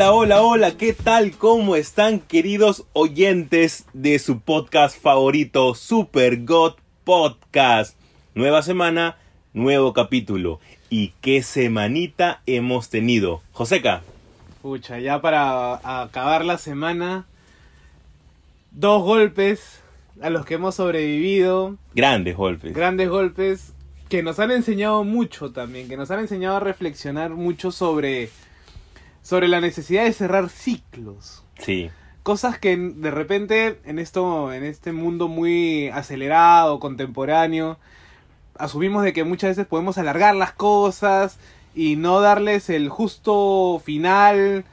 Hola, hola, hola, ¿qué tal? ¿Cómo están queridos oyentes de su podcast favorito, Super God Podcast? Nueva semana, nuevo capítulo. ¿Y qué semanita hemos tenido? Joseca. Pucha, ya para acabar la semana, dos golpes a los que hemos sobrevivido. Grandes golpes. Grandes golpes que nos han enseñado mucho también, que nos han enseñado a reflexionar mucho sobre sobre la necesidad de cerrar ciclos. Sí. Cosas que de repente en esto, en este mundo muy acelerado, contemporáneo, asumimos de que muchas veces podemos alargar las cosas y no darles el justo final.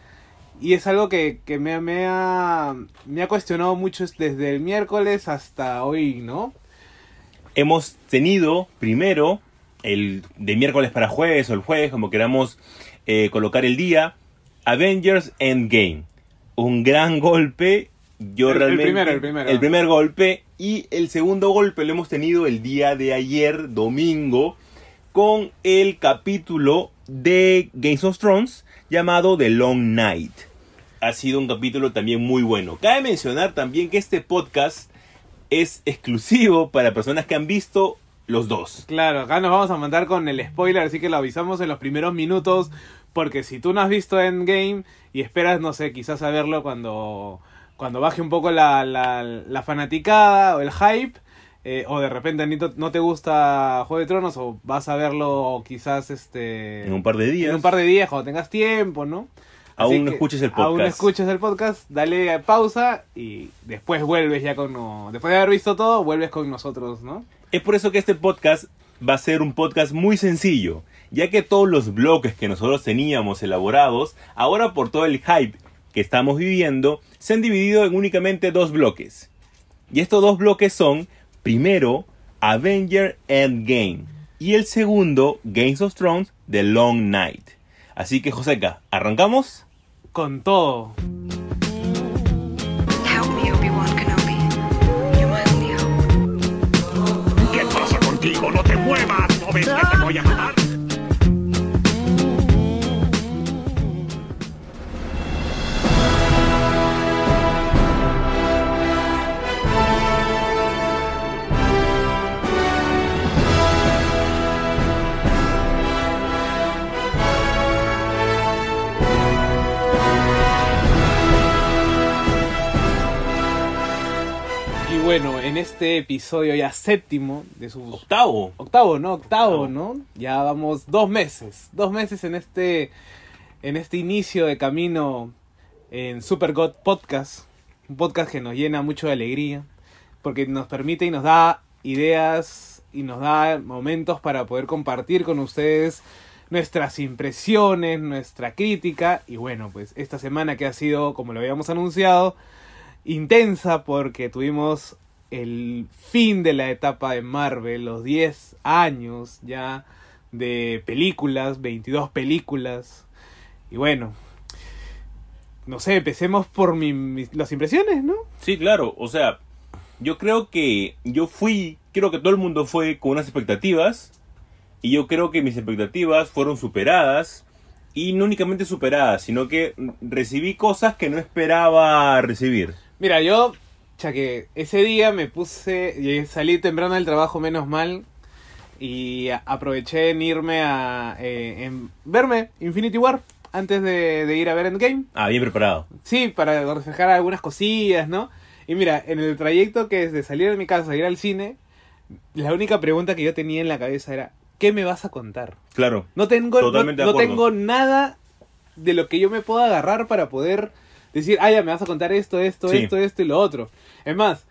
Y es algo que, que me, me, ha, me ha cuestionado mucho desde el miércoles hasta hoy, ¿no? Hemos tenido primero el de miércoles para jueves o el jueves, como queramos eh, colocar el día, Avengers Endgame. Un gran golpe. Yo El- el realmente. primero, el primero. el primer golpe. Y el segundo golpe lo hemos tenido el día de ayer, domingo, con el capítulo de Games of Thrones llamado The Long Night. Ha sido un capítulo también muy bueno. Cabe mencionar también que este podcast es exclusivo para personas que han visto los dos. Claro, acá nos vamos a mandar con el spoiler, así que lo avisamos en los primeros minutos, porque si tú no has visto Endgame y esperas, no sé, quizás a verlo cuando, cuando baje un poco la, la, la fanaticada o el hype, eh, o de repente no te gusta Juego de Tronos, o vas a verlo quizás este En un par de días. en un par de días cuando tengas tiempo, ¿no? Así Aún no escuches el Aún no podcast. escuches el podcast, dale pausa y después vuelves ya con... no- Después de haber visto todo, vuelves con nosotros, ¿no? Es por eso que este podcast va a ser un podcast muy sencillo, ya que todos los bloques que nosotros teníamos elaborados, ahora por todo el hype que estamos viviendo, se han dividido en únicamente dos bloques. Y estos dos bloques son, primero, Avenger Endgame, y el segundo, Games of Thrones, The Long Night. Así que, Joseca, ¿arrancamos? Con todo. ¿Qué pasa contigo? ¡No te muevas! ¿No ves que te voy a matar? Bueno, en este episodio ya séptimo de su Octavo. octavo, ¿no? Octavo, Octavo. ¿no? Ya vamos dos meses, dos meses en este en este inicio de camino en Super God Podcast, un podcast que nos llena mucho de alegría, porque nos permite y nos da ideas y nos da momentos para poder compartir con ustedes nuestras impresiones, nuestra crítica y bueno, pues esta semana que ha sido, como lo habíamos anunciado, intensa porque tuvimos el fin de la etapa de Marvel, los 10 años ya de películas, 22 películas. Y bueno, no sé, empecemos por mi- mis- las impresiones, ¿no? Sí, claro, o sea, yo creo que yo fui, creo que todo el mundo fue con unas expectativas y yo creo que mis expectativas fueron superadas y no únicamente superadas, sino que recibí cosas que no esperaba recibir. Mira, yo, ya que ese día me puse, salí temprano del trabajo, menos mal, y aproveché en irme a eh, en verme Infinity War antes de, de ir a ver Endgame. Ah, bien preparado. Sí, para reflejar algunas cosillas, ¿no? Y mira, en el trayecto que es de salir de mi casa a ir al cine, la única pregunta que yo tenía en la cabeza era, ¿qué me vas a contar? Claro. No tengo, no, no tengo nada de lo que yo me pueda agarrar para poder decir, ah, ya me vas a contar esto, esto, Sí. esto, esto y lo otro. Es más,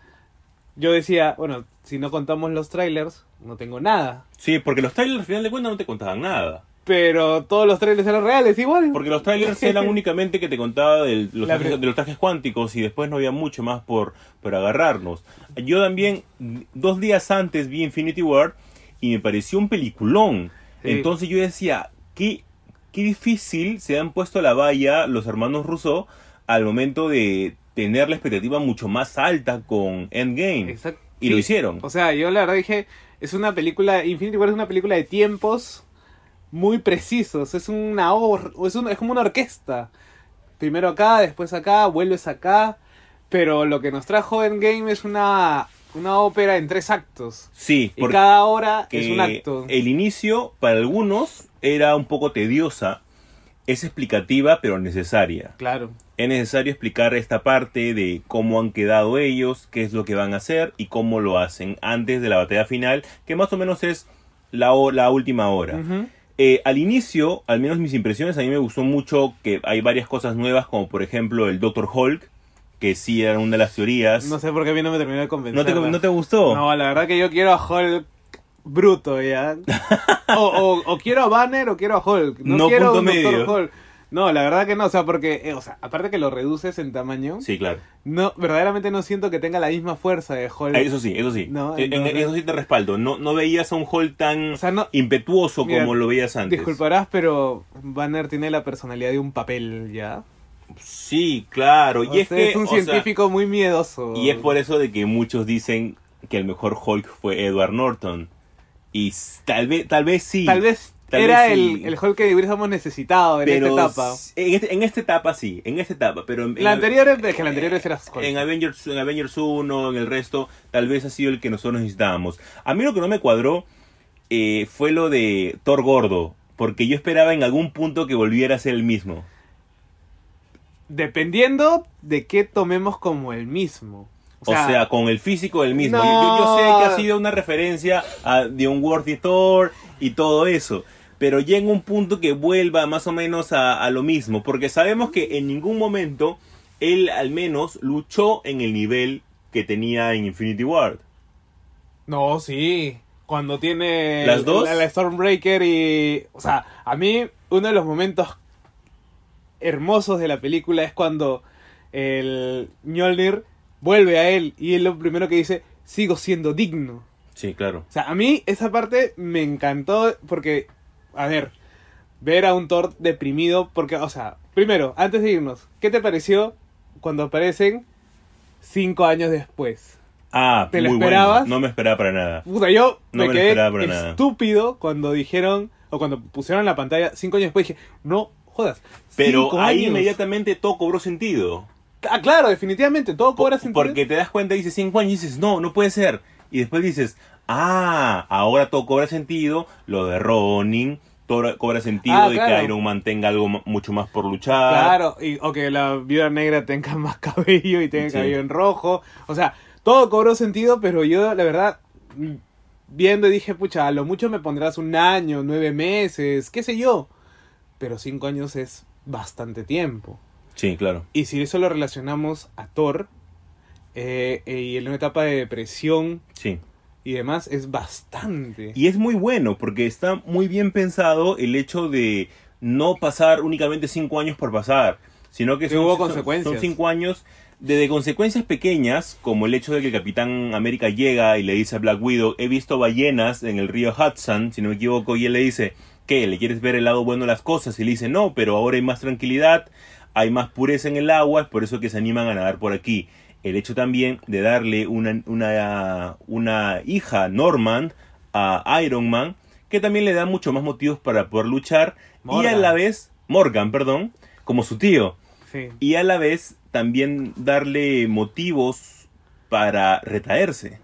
yo decía, bueno, si no contamos los trailers, no tengo nada. Sí, porque los trailers al final de cuentas no te contaban nada. Pero todos los trailers eran reales igual. Porque los trailers eran únicamente que te contaba del- los trajes- de los trajes cuánticos y después no había mucho más por, por agarrarnos. Yo también, dos días antes vi Infinity War y me pareció un peliculón. Sí. Entonces yo decía, qué, qué difícil se han puesto a la valla los hermanos Russo al momento de tener la expectativa mucho más alta con Endgame. Exacto. Y lo hicieron. O sea, yo la verdad dije, es una película, Infinity War es una película de tiempos muy precisos, es una es, es como una orquesta. primero acá, después acá, vuelves acá, pero lo que nos trajo Endgame es una, una ópera en tres actos. Sí, Y porque cada hora es un acto. el inicio para algunos era un poco tediosa, es explicativa pero necesaria. Claro. Es necesario explicar esta parte de cómo han quedado ellos, qué es lo que van a hacer y cómo lo hacen antes de la batalla final, que más o menos es la, la última hora. Eh, al inicio, al menos mis impresiones, a mí me gustó mucho que hay varias cosas nuevas, como por ejemplo el Doctor Hulk, que sí era una de las teorías. No sé por qué a mí no me terminó de convencer. ¿No te, no te gustó? No, la verdad que yo quiero a Hulk bruto, ¿ya? o, o- o quiero a Banner o quiero a Hulk. No, No quiero punto un medio. Hulk. No, la verdad que no, o sea, porque, eh, o sea, aparte que lo reduces en tamaño, Sí, claro. no, verdaderamente no siento que tenga la misma fuerza de Hulk. Ah, Eso sí, eso sí. No, En- en- entonces- eso sí te respaldo. No, no veías a un Hulk tan O sea, no- impetuoso Mira, como lo veías antes. Disculparás, pero Banner tiene la personalidad de un papel, ¿ya? Sí, claro. Y es que es un sea, científico muy miedoso. y es por eso de que muchos dicen que el mejor Hulk fue Edward Norton. Y tal vez, tal vez sí. Tal vez Tal era el, sí. el Hulk que hubiésemos necesitado en pero esta etapa. En, este- en esta etapa sí, en esta etapa, pero en, La en- anterior es que la anterior era Hulk. en Avengers, en Avengers 1, en el resto, tal vez ha sido el que nosotros necesitábamos. A mí lo que no me cuadró eh, fue lo de Thor gordo, porque yo esperaba en algún punto que volviera a ser el mismo. Dependiendo de qué tomemos como el mismo. O sea, con el físico del mismo. Yo, yo- yo no. sé que ha sido una referencia a The Unworthy Thor y todo eso. Pero llega un punto que vuelva más o menos a, a lo mismo. Porque sabemos que en ningún momento él al menos luchó en el nivel que tenía en Infinity War. No, sí. Cuando tiene ¿Las dos? La, la Stormbreaker y... O sea, a mí uno de los momentos hermosos de la película es cuando el Mjolnir vuelve a él y él lo primero que dice, sigo siendo digno. Sí, claro. O sea, a mí esa parte me encantó porque, a ver, ver a un Thor deprimido, porque, o sea, primero, antes de irnos, ¿qué te pareció cuando aparecen cinco años después? Ah, ¿Te lo esperabas? bueno. No me esperaba para nada. Puta, yo No me me quedé esperaba para nada. estúpido cuando dijeron, o cuando pusieron la pantalla cinco años después, dije, no jodas. Pero cinco ahí años. inmediatamente todo cobró sentido. Ah, claro, definitivamente, todo cobra sentido. Porque te das cuenta y dices 5 años y dices, no, no puede ser. Y después dices, ah, ahora todo cobra sentido. Lo de Ronin, todo cobra sentido Ah, de claro. que Iron Man tenga algo mucho más por luchar. Claro, y, o que la viuda negra tenga más cabello y tenga Sí. cabello en rojo. O sea, todo cobró sentido, pero yo, la verdad, viendo dije, pucha, a lo mucho me pondrás un año, nueve meses, qué sé yo. Pero cinco años es bastante tiempo. Sí, claro. Y si eso lo relacionamos a Thor, eh, eh, y en una etapa de depresión Sí. Y demás, es bastante. Y es muy bueno porque está muy bien pensado el hecho de no pasar únicamente 5 años por pasar, sino que son, hubo consecuencias. son cinco años de, de consecuencias pequeñas, como el hecho de que el Capitán América llega y le dice a Black Widow, he visto ballenas en el río Hudson, si no me equivoco, y él le dice, ¿qué? ¿Le quieres ver el lado bueno de las cosas? Y le dice, no, pero ahora hay más tranquilidad, hay más pureza en el agua, es por eso que se animan a nadar por aquí. El hecho también de darle una, una, una hija, Norman, a Iron Man, que también le da mucho más motivos para poder luchar, y a la vez, Morgan, perdón, como su tío Sí. y a la vez también darle motivos para retraerse.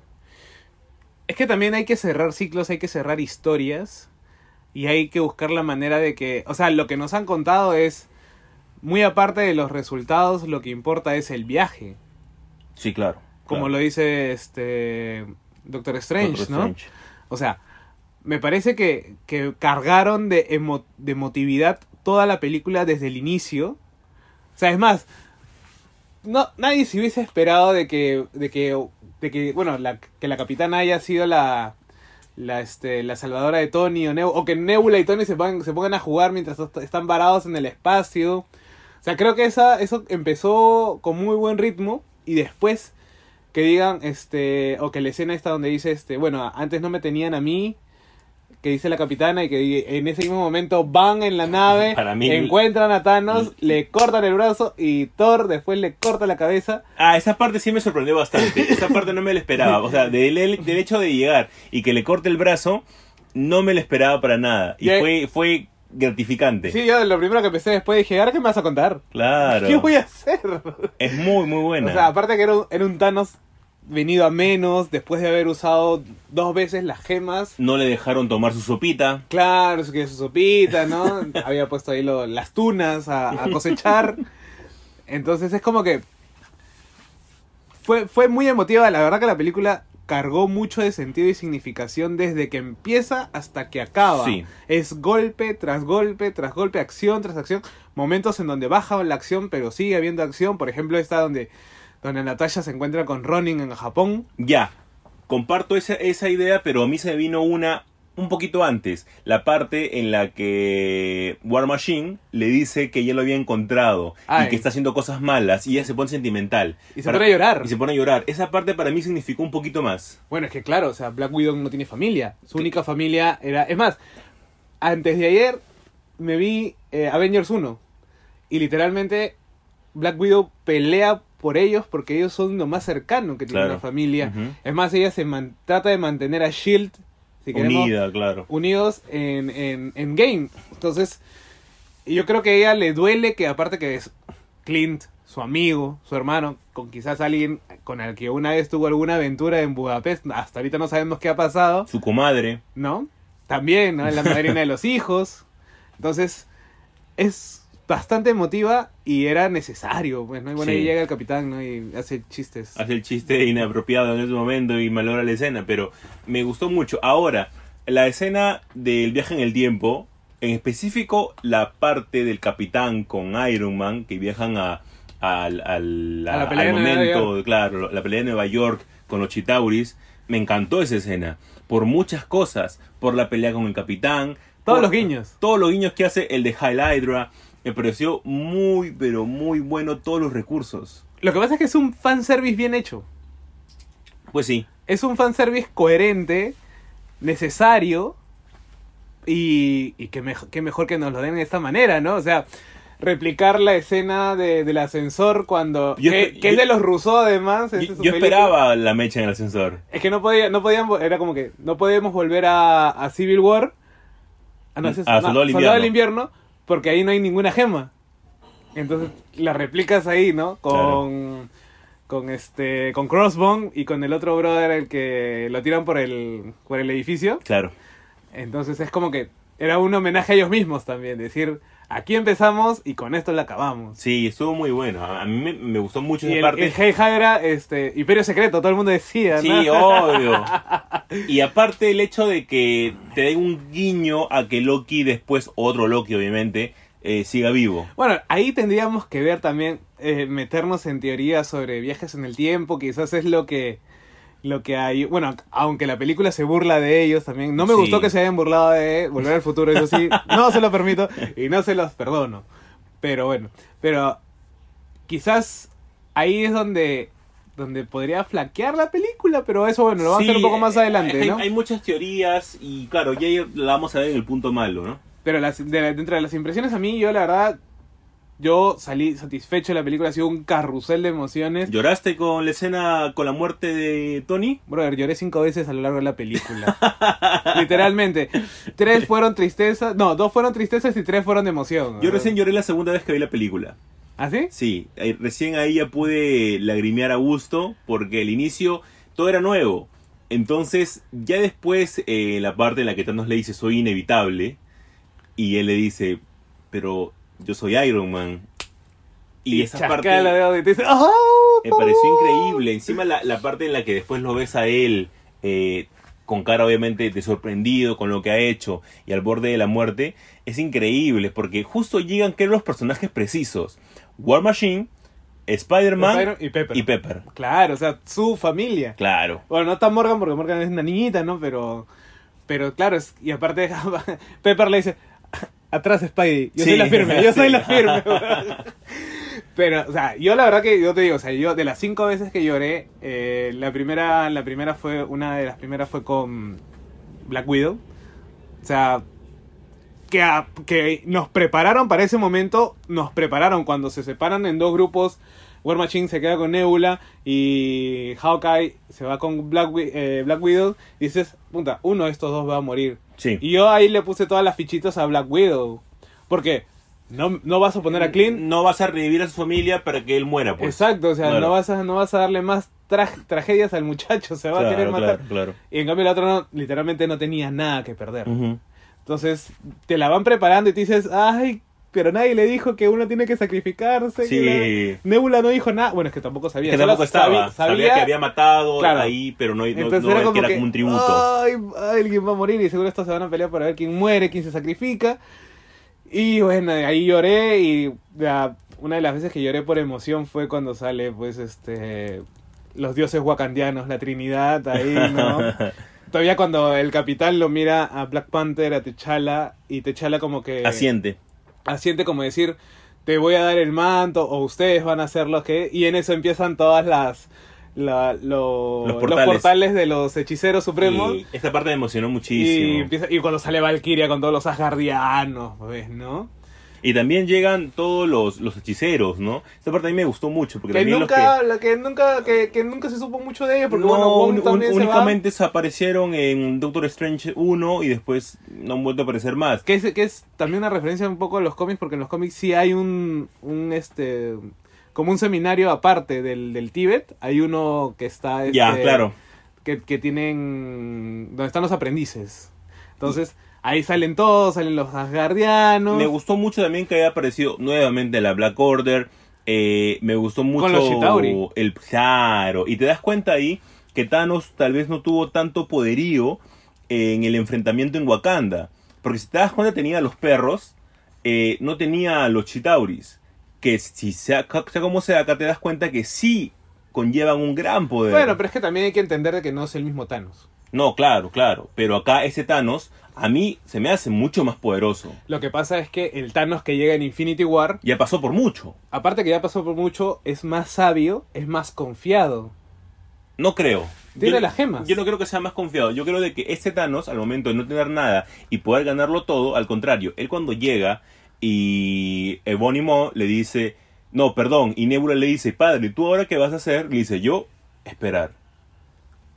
Es que también hay que cerrar ciclos, hay que cerrar historias y hay que buscar la manera de que, o sea, lo que nos han contado es muy aparte de los resultados, lo que importa es el viaje, Sí, claro. como claro. lo dice este Doctor Strange, Doctor ¿no? Strange. O sea, me parece que, que cargaron de, emo- de emotividad toda la película desde el inicio. O sea, es más, no, nadie se hubiese esperado de que, de que, de que bueno, la, que la capitana haya sido la, la, este, la salvadora de Tony o, Neb- o que Nebula y Tony se pongan, se pongan a jugar mientras est- están varados en el espacio. O sea, creo que esa, eso empezó con muy buen ritmo y después que digan, este, o que la escena esta donde dice, este, bueno, antes no me tenían a mí, que dice la capitana y que en ese mismo momento van en la nave, Para mí- encuentran a Thanos, le cortan el brazo y Thor después le corta la cabeza. Ah, esa parte sí me sorprendió bastante. Esa parte no me la esperaba. O sea, del, del hecho de llegar y que le corte el brazo, no me la esperaba para nada. Y Y fue, fue gratificante. Sí, yo lo primero que pensé después dije, ¿ahora qué me vas a contar? Claro. ¿Qué voy a hacer? Es muy, muy buena. O sea, aparte que era un, era un Thanos venido a menos, después de haber usado dos veces las gemas. No le dejaron tomar su sopita. Claro, su, que su sopita, ¿no? Había puesto ahí lo- las tunas a, a cosechar. Entonces es como que fue, fue muy emotiva. La verdad que la película cargó mucho de sentido y significación desde que empieza hasta que acaba. Sí. Es golpe tras golpe tras golpe, acción tras acción. Momentos en donde baja la acción, pero sigue habiendo acción. Por ejemplo, esta donde, donde Natasha se encuentra con Ronin en Japón. Ya, comparto esa, esa idea, pero a mí se me vino una un poquito antes. La parte en la que War Machine le dice que ya lo había encontrado Ay. y que está haciendo cosas malas y ella se pone sentimental. Y se Para- pone a llorar. Y se pone a llorar. Esa parte para mí significó un poquito más. Bueno, es que claro, o sea, Black Widow no tiene familia. Su única familia era... Es más, antes de ayer me vi eh, Avengers 1. Y literalmente Black Widow pelea por ellos porque ellos son lo más cercano que tiene Claro. una familia. Es más, ella se man- trata de mantener a Shield si queremos, Unida, claro. unidos en, en, en Game. Entonces, yo creo que a ella le duele que aparte que es Clint, su amigo, su hermano, con quizás alguien con el que una vez tuvo alguna aventura en Budapest, hasta ahorita no sabemos qué ha pasado, Su comadre. ¿no? También, ¿no? Es la madrina de los hijos. Entonces, es bastante emotiva y era necesario, pues, ¿no? Y bueno, Sí. ahí llega el capitán, ¿no? Y hace chistes. hace el chiste inapropiado en ese momento y malogra la escena, pero me gustó mucho. Ahora, la escena del viaje en el tiempo, en específico la parte del capitán con Iron Man, que viajan a, A la a- pelea al momento, claro, la pelea de Nueva York con los Chitauris, me encantó esa escena, por muchas cosas, por la pelea con el capitán, Todos por- los guiños. todos los guiños que hace el de High Hydra, me pareció muy, pero muy bueno todos los recursos. Lo que pasa es que es un fanservice bien hecho. Pues sí, es un fanservice coherente, necesario y, y que mejor que nos lo den de esta manera, ¿no? O sea, replicar la escena de- del ascensor cuando... Yo que, que es yo- de los Rousseau además. Yo, yo película. esperaba la mecha en el ascensor. Es que no podía, no podían, era como que no podemos volver a, a Civil War. Ah, no, es- A no, Soldado del Invierno. Invierno, porque ahí no hay ninguna gema. Entonces la replicas ahí, ¿no? Con con este con Crossbone y con el otro brother el que lo tiran por el por el edificio. Claro. Entonces es como que era un homenaje a ellos mismos también, decir, aquí empezamos y con esto la acabamos. Sí, estuvo muy bueno. A mí me, me gustó mucho Y esa el, parte. el Hey Hydra, este, Imperio Secreto, todo el mundo decía, ¿no? Sí, obvio. Y aparte el hecho de que te den un guiño a que Loki después, otro Loki obviamente, eh, siga vivo. Bueno, ahí tendríamos que ver también, eh, meternos en teorías sobre viajes en el tiempo, quizás es lo que, lo que hay, bueno, aunque la película se burla de ellos también, no me Sí. gustó que se hayan burlado de Volver al Futuro, eso sí, no se lo permito y no se los perdono, pero bueno, pero quizás ahí es donde, donde podría flaquear la película, pero eso bueno, lo vamos a hacer un poco más eh, adelante, hay, ¿no? hay muchas teorías y claro, ya la vamos a ver en el punto malo, ¿no? Pero las, de dentro de las impresiones a mí, yo la verdad, yo salí satisfecho de la película, ha sido un carrusel de emociones. ¿Lloraste con la escena con la muerte de Tony? Brother, lloré cinco veces a lo largo de la película. Literalmente. Tres fueron tristezas, no, dos fueron tristezas y tres fueron de emoción. Yo recién lloré la segunda vez que vi la película. ¿Ah, sí? Sí, eh, recién ahí ya pude lagrimear a gusto porque el inicio todo era nuevo. Entonces, ya después, eh, la parte en la que Thanos le dice soy inevitable y él le dice, pero yo soy Iron Man. Y, esa chasquea parte la dedo y te dice, ¡Oh, me pareció increíble. Encima la, la parte en la que después lo ves a él eh, con cara obviamente de sorprendido con lo que ha hecho y al borde de la muerte, es increíble porque justo llegan que los personajes precisos. War Machine, Spider-Man Spider- y Pepper. y Pepper. Claro, o sea, su familia. Claro. Bueno, no está Morgan porque Morgan es una niñita, ¿no? Pero, pero claro, es- y aparte Pepper le dice, atrás Spidey, yo soy la firme, yo soy la firme. pero, o sea, yo la verdad que yo te digo, o sea, yo de las cinco veces que lloré, eh, la primera, la primera fue, una de las primeras fue con Black Widow. O sea, que, a- que nos prepararon para ese momento, nos prepararon cuando se separan en dos grupos War Machine se queda con Nebula y Hawkeye se va con Black, eh, Black Widow, y dices, puta, uno de estos dos va a morir. Sí. Y yo ahí le puse todas las fichitas a Black Widow. Porque no, no vas a poner a Clint. No vas a revivir a su familia para que él muera, pues. Exacto, o sea, Claro. no, vas a, no vas a darle más tra- tragedias al muchacho, se va a Claro, querer matar. claro, claro. Y en cambio el otro no, literalmente no tenía nada que perder. Entonces te la van preparando y te dices, ay, pero nadie le dijo que uno tiene que sacrificarse. Sí. que la- Nebula no dijo nada. Bueno, es que tampoco sabía. Que tampoco estaba. sabía- Sabía, que había matado Claro. ahí, pero no, no, Entonces no era que como era que, como un tributo. Ay, alguien va a morir y seguro estos se van a pelear para ver quién muere, quién se sacrifica. Y bueno, ahí lloré y una de las veces que lloré por emoción fue cuando sale, pues, este, los dioses wakandianos, la Trinidad, ahí, ¿no? Todavía cuando el capitán lo mira a Black Panther, a T'Challa, y T'Challa como que... Asiente. Asiente como decir, te voy a dar el manto, o ustedes van a hacer lo que... Y en eso empiezan todas las... la- lo- Los los, portales. portales. de los hechiceros supremos. Y esta parte me emocionó Y, muchísimo. empieza- y cuando sale Valkyria con todos los asgardianos, pues, ¿no? Y también llegan todos los, los hechiceros, ¿no? Esta parte a mí me gustó mucho. Porque Que también nunca, los la que nunca, que, que nunca se supo mucho de ellos, que... porque No, bueno, Wong un- un- también se únicamente desaparecieron en Doctor Strange 1 y después no han vuelto a aparecer más. Que es, que es también una referencia un poco a los cómics, porque en los cómics sí hay un, un este, como un seminario aparte del, del Tíbet, hay uno que está, este, Ya, claro. que, que tienen, donde están los aprendices. Entonces, ahí salen todos, salen los asgardianos. Me gustó mucho también que haya aparecido nuevamente la Black Order. eh, me gustó mucho los Chitauri. el claro. Y te das cuenta ahí que Thanos tal vez no tuvo tanto poderío en el enfrentamiento en Wakanda. Porque si te das cuenta tenía a los perros, eh, no tenía a los Chitauris. Que si sea, sea como sea, acá te das cuenta que sí conllevan un gran poder. Bueno, pero es que también hay que entender de que no es el mismo Thanos. No, claro, claro. Pero acá ese Thanos a mí se me hace mucho más poderoso. Lo que pasa es que el Thanos que llega en Infinity War, Ya pasó por mucho. aparte que ya pasó por mucho, es más sabio, es más confiado. No creo. Tiene Yo- las gemas. Yo no creo que sea más confiado. Yo creo de que este Thanos, al momento de no tener nada y poder ganarlo todo, al contrario, él cuando llega y Ebónimo le dice, no, perdón, y Nebula le dice, padre, ¿tú ahora qué vas a hacer? Le dice, yo, esperar.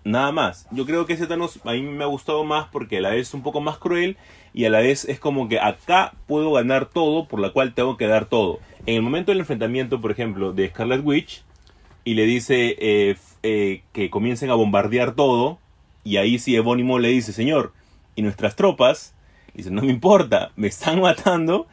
Nada más. Yo creo que ese Thanos a mí me ha gustado más porque a la vez es un poco más cruel y a la vez es como que acá puedo ganar todo, por la cual tengo que dar todo. En el momento del enfrentamiento, por ejemplo, de Scarlet Witch, y le dice eh, eh, que comiencen a bombardear todo, y ahí sí Evónimo le dice, señor, ¿y nuestras tropas? Dice, no me importa, me están matando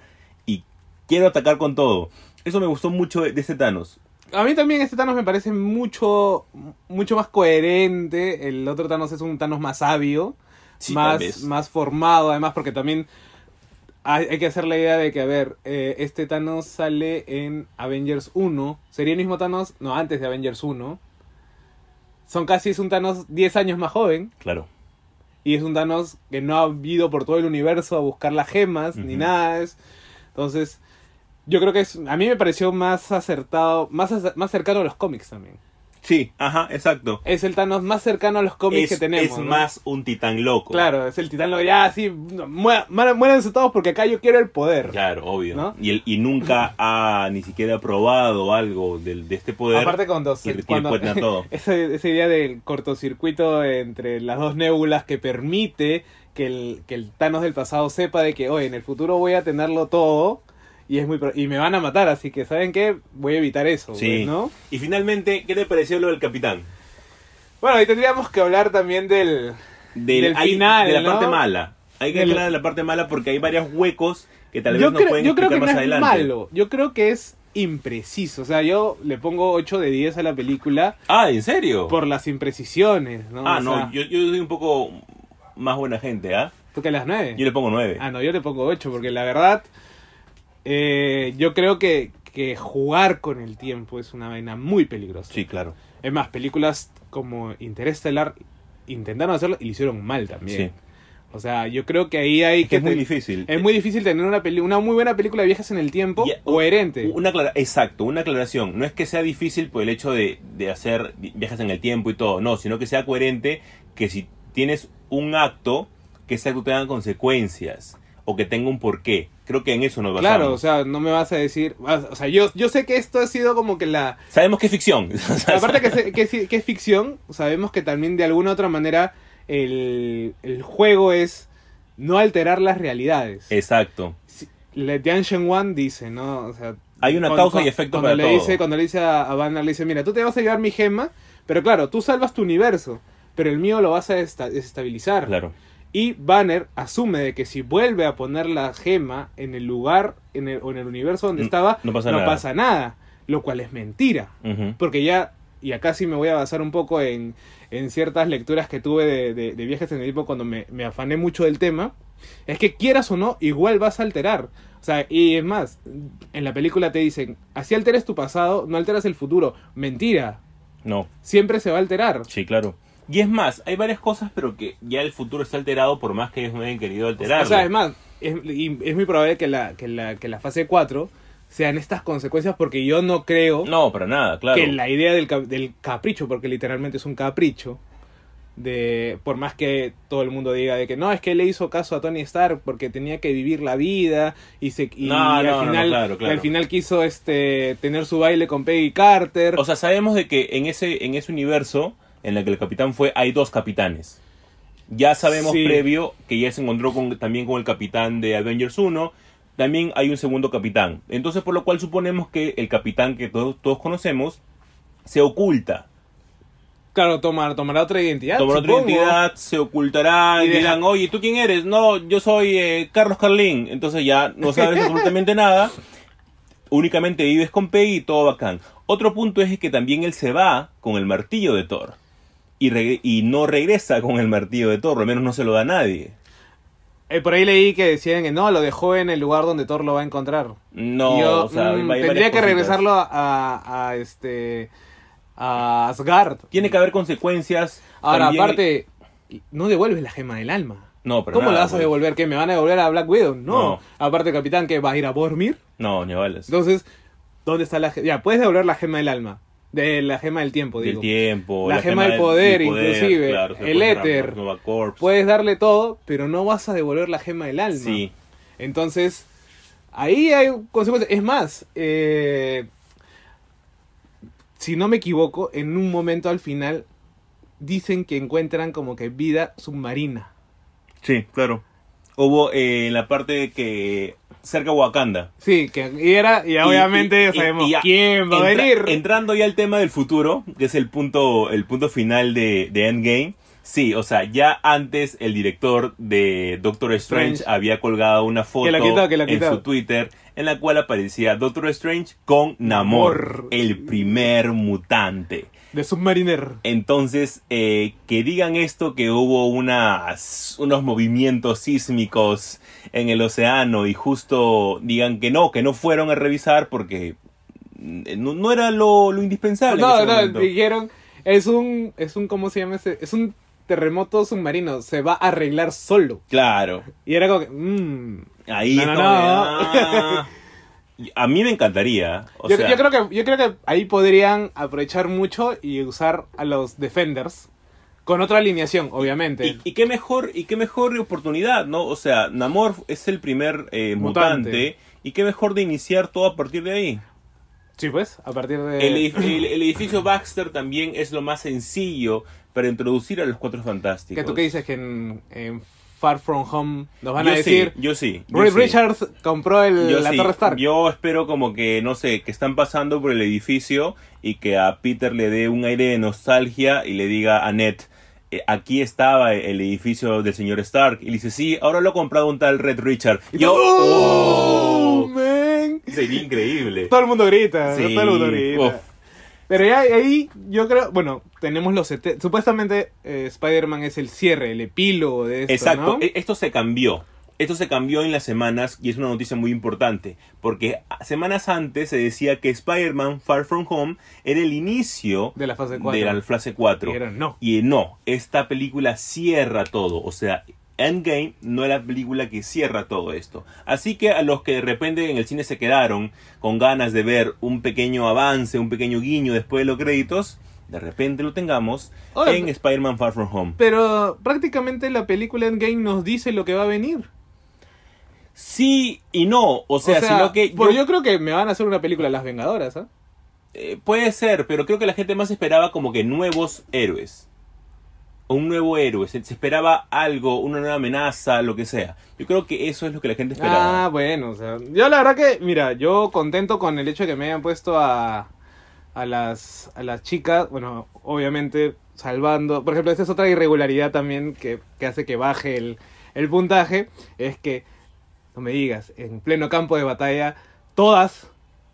y quiero atacar con todo. Eso me gustó mucho de este Thanos. A mí también este Thanos me parece mucho, mucho más coherente. El otro Thanos es un Thanos más sabio, Sí, más, más formado, además, porque también hay, hay que hacer la idea de que, a ver, eh, este Thanos sale en Avengers 1. ¿Sería el mismo Thanos? No, antes de Avengers 1. Son casi, es un Thanos 10 años más joven. Claro. Y es un Thanos que no ha ido por todo el universo a buscar las gemas ni nada. es- Entonces, yo creo que es, a mí me pareció más acertado, más, más cercano a los cómics también. Sí, ajá, exacto. Es el Thanos más cercano a los cómics Es, que tenemos. es ¿no? más un titán loco. Claro, es el titán, lo- ya muera- muéranse todos porque acá yo quiero el poder. Claro, obvio. ¿No? Y, él, y nunca ha ni siquiera probado algo del, de este poder. Aparte cuando, y se- tiene cuando puerta a todo. ese, esa idea del cortocircuito entre las dos nébulas que permite que el, que el Thanos del pasado sepa de que, oye, en el futuro voy a tenerlo todo y es muy pro- y me van a matar, así que ¿saben qué? Voy a evitar eso, Sí. pues, ¿no? Y finalmente, ¿qué te pareció lo del capitán? Bueno, y tendríamos que hablar también del... Del hay- final, de la ¿no? parte mala. Hay que Del- hablar de la parte mala porque hay varios huecos que tal vez yo no creo, pueden yo creo que no más es adelante. malo, yo creo que es impreciso, o sea, yo le pongo 8 de 10 a la película Ah, ¿en serio? por las imprecisiones, ¿no? ah, O no, sea, yo, yo soy un poco más buena gente, ¿ah? ¿Tú que las 9? Yo le pongo nueve. Ah, no, yo le pongo 8 porque la verdad, eh, yo creo que, que jugar con el tiempo es una vaina muy peligrosa. Sí, claro. Es más, películas como Interestelar intentaron hacerlo y lo hicieron mal también. Sí. O sea, yo creo que ahí hay Es que es muy difícil. Es muy difícil tener una, peli- una muy buena película de viajes en el tiempo Y- coherente. Una Exacto, una aclaración. No es que sea difícil por el hecho de, de hacer vi- viajes en el tiempo y todo, no, sino que sea coherente que si tienes un acto, que ese acto tenga consecuencias. O que tenga un porqué. Creo que en eso nos basamos. Claro, o sea, no me vas a decir. O sea, yo, yo sé que esto ha sido como que la. Sabemos que es ficción. Aparte que, que, es- que es ficción, sabemos que también de alguna u otra manera el, el juego es no alterar las realidades. Exacto. Le Tianchen One dice, ¿no? O sea, Hay una causa y efecto cuando para le todo. Dice, cuando le dice a, a Banner, le dice, mira, tú te vas a llevar mi gema, pero claro, tú salvas tu universo, pero el mío lo vas a desestabilizar. Claro. Y Banner asume de que si vuelve a poner la gema en el lugar en el, o en el universo donde estaba, no pasa nada. pasa nada, lo cual es mentira. Porque ya, y acá sí me voy a basar un poco en, en ciertas lecturas que tuve de, de- de viajes en el tiempo cuando me, me afané mucho del tema, es que quieras o no, igual vas a alterar. O sea, y es más, en la película te dicen, así alteres tu pasado, no alteras el futuro. Mentira, No. siempre se va a alterar. Sí, claro. Y es más, hay varias cosas, pero que ya el futuro está alterado por más que ellos no hayan querido alterarlo. O sea, es más, es, es muy probable que la, que, la, que la fase 4 sean estas consecuencias porque yo no creo No, para nada, claro. que la idea del, del capricho, porque literalmente es un capricho, de por más que todo el mundo diga de que no, es que le hizo caso a Tony Stark porque tenía que vivir la vida y, se, y No, al, no, no, final, claro, claro. y al final quiso este tener su baile con Peggy Carter. O sea, sabemos de que en ese, en ese universo en el que el capitán fue, hay dos capitanes. Ya sabemos Sí. previo que ya se encontró con, también con el capitán de Avengers 1. También hay un segundo capitán. Entonces, por lo cual suponemos que el capitán que todos, todos conocemos se oculta. claro, tomar, tomará otra identidad. Tomará otra identidad, se ocultará Y y, deja- dirán, oye, ¿tú quién eres? No, yo soy eh, Carlos Carlín. Entonces ya no sabes absolutamente nada. Únicamente vives con Peggy y todo bacán. Otro punto es que también él se va con el martillo de Thor. Y, no regresa con el martillo de Thor, al menos no se lo da a nadie. Eh, por ahí leí que decían que no, lo dejó en el lugar donde Thor lo va a encontrar. No, yo, o sea, mm, tendría que regresarlo a, este a Asgard. Tiene que haber consecuencias. Ahora, también- aparte, no devuelves la gema del alma. No, pero ¿Cómo nada, la vas a pues. devolver? ¿Que me van a devolver a Black Widow? No. No. Aparte, capitán, que va a ir a dormir. No, ni a balas. Entonces, ¿dónde está la gema? Ya, puedes devolver la gema del alma. De la gema del tiempo, Del digo. tiempo. La gema del poder, inclusive, claro, el éter. Puedes darle todo, pero no vas a devolver la gema del alma. Sí. Entonces, ahí hay consecuencias. Es más, eh, si no me equivoco, en un momento al final dicen que encuentran como que vida submarina. Sí, claro. Hubo eh, en la parte que cerca de Wakanda. Sí, que y era, y obviamente Y- y- sabemos y ya, quién va a venir. Entrando ya al tema del futuro, que es el punto, el punto final de, de Endgame. Sí, o sea, ya antes el director de Doctor Strange, Strange. había colgado una foto Que la quitó, que la en su Twitter en la cual aparecía Doctor Strange con Namor, Namor. el primer mutante. De Submariner. Entonces, eh, que digan esto, que hubo unas, unos movimientos sísmicos en el océano y justo digan que no, que no fueron a revisar porque mm, no, no era lo, lo indispensable. en No, ese no, momento. dijeron, es un, es un, ¿cómo se llama ese? Es un terremoto submarino, se va a arreglar solo. Claro, Y era como que, mmm. ahí No, no, no. A mí me encantaría. O yo, sea, yo creo que, yo creo que ahí podrían aprovechar mucho y usar a los Defenders con otra alineación, obviamente. Y, y qué mejor y qué mejor oportunidad, ¿no? O sea, Namor es el primer eh, Mutante. mutante. y qué mejor de iniciar todo a partir de ahí. sí, pues, a partir de... El, edif- el- el edificio Baxter también es lo más sencillo para introducir a los cuatro fantásticos. ¿Que tú qué dices que en, en Far From Home nos van yo a decir... Sí, yo sí. yo sí. Richards compró el, Yo la sí. Torre Stark. Yo espero como que, no sé, que están pasando por el edificio y que a Peter le dé un aire de nostalgia y le diga a Ned, eh, aquí estaba el edificio del señor Stark. Y le dice, sí, ahora lo ha comprado un tal Red Richard. Y yo, ¡Oh, ¡oh! man! Sería increíble. Todo el mundo grita, Sí, todo el mundo grita. uf. Pero ya ahí yo creo, bueno, tenemos los... Supuestamente eh, Spider-Man es el cierre, el epílogo de esto, Exacto, ¿no? e- esto se cambió. Esto se cambió en las semanas y es una noticia muy importante, porque semanas antes se decía que Spider-Man Far From Home era el inicio De la fase 4. de la fase 4. Y era no. Y no, esta película cierra todo, o sea, Endgame no es la película que cierra todo esto. Así que a los que de repente en el cine se quedaron con ganas de ver un pequeño avance, un pequeño guiño después de los créditos, de repente lo tengamos en Spider-Man Far From Home. Pero prácticamente la película Endgame nos dice lo que va a venir. Sí y no, o sea, sino que yo- yo creo que me van a hacer una película Las Vengadoras, ¿ah? eh, puede ser, pero creo que la gente más esperaba como que nuevos héroes. O un nuevo héroe, se, se esperaba algo, una nueva amenaza, lo que sea. Yo creo que eso es lo que la gente esperaba. Ah, bueno, o sea, yo la verdad que, mira, yo contento con el hecho de que me hayan puesto a, a las a las chicas, bueno, obviamente salvando, por ejemplo, esta es otra irregularidad también que, que hace que baje el, el puntaje, es que, no me digas, en pleno campo de batalla, todas